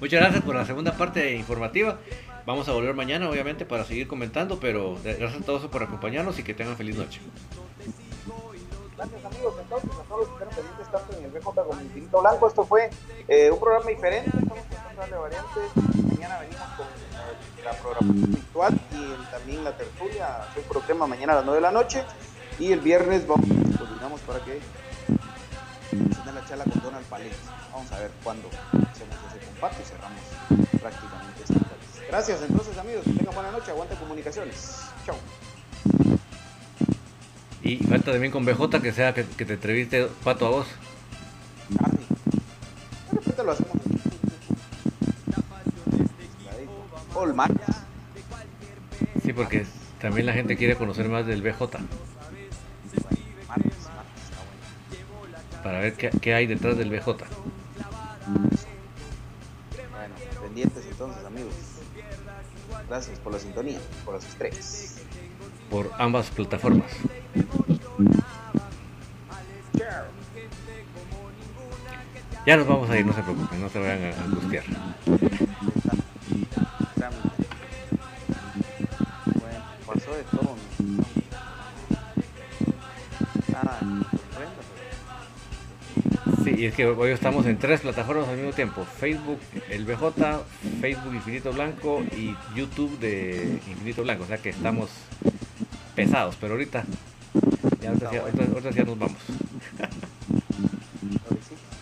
Muchas gracias por la segunda parte informativa. Vamos a volver mañana, obviamente, para seguir comentando, pero gracias a todos por acompañarnos y que tengan feliz noche. Gracias amigos, entonces a todos los que están pendientes tanto en el BJ como en Infinito Blanco. Esto fue eh, un programa diferente, estamos tratando de variantes. Mañana venimos con eh, la programación virtual y también la tertulia. Soy programa mañana a las 9 de la noche. Y el viernes vamos, coordinamos para que se la charla con Donald Palés. Vamos a ver cuándo hacemos ese compacto y cerramos prácticamente esta Gracias entonces amigos, que tengan buena noche, aguante comunicaciones. Chao. Y falta también con BJ que sea que, te entreviste pato a vos. Ah, sí. lo hacemos. Sí, porque también la gente quiere conocer más del BJ. Para ver qué, qué hay detrás del BJ. Bueno, pendientes entonces, amigos. Gracias por la sintonía, por las estrellas. Por ambas plataformas. Ya nos vamos a ir, no se preocupen, no se vayan a angustiar. Sí, y es que hoy estamos en tres plataformas al mismo tiempo: Facebook, el BJ, Facebook Infinito Blanco y YouTube de Infinito Blanco. O sea que estamos pesados, pero ahorita, ya, ahorita ya nos vamos. [LAUGHS]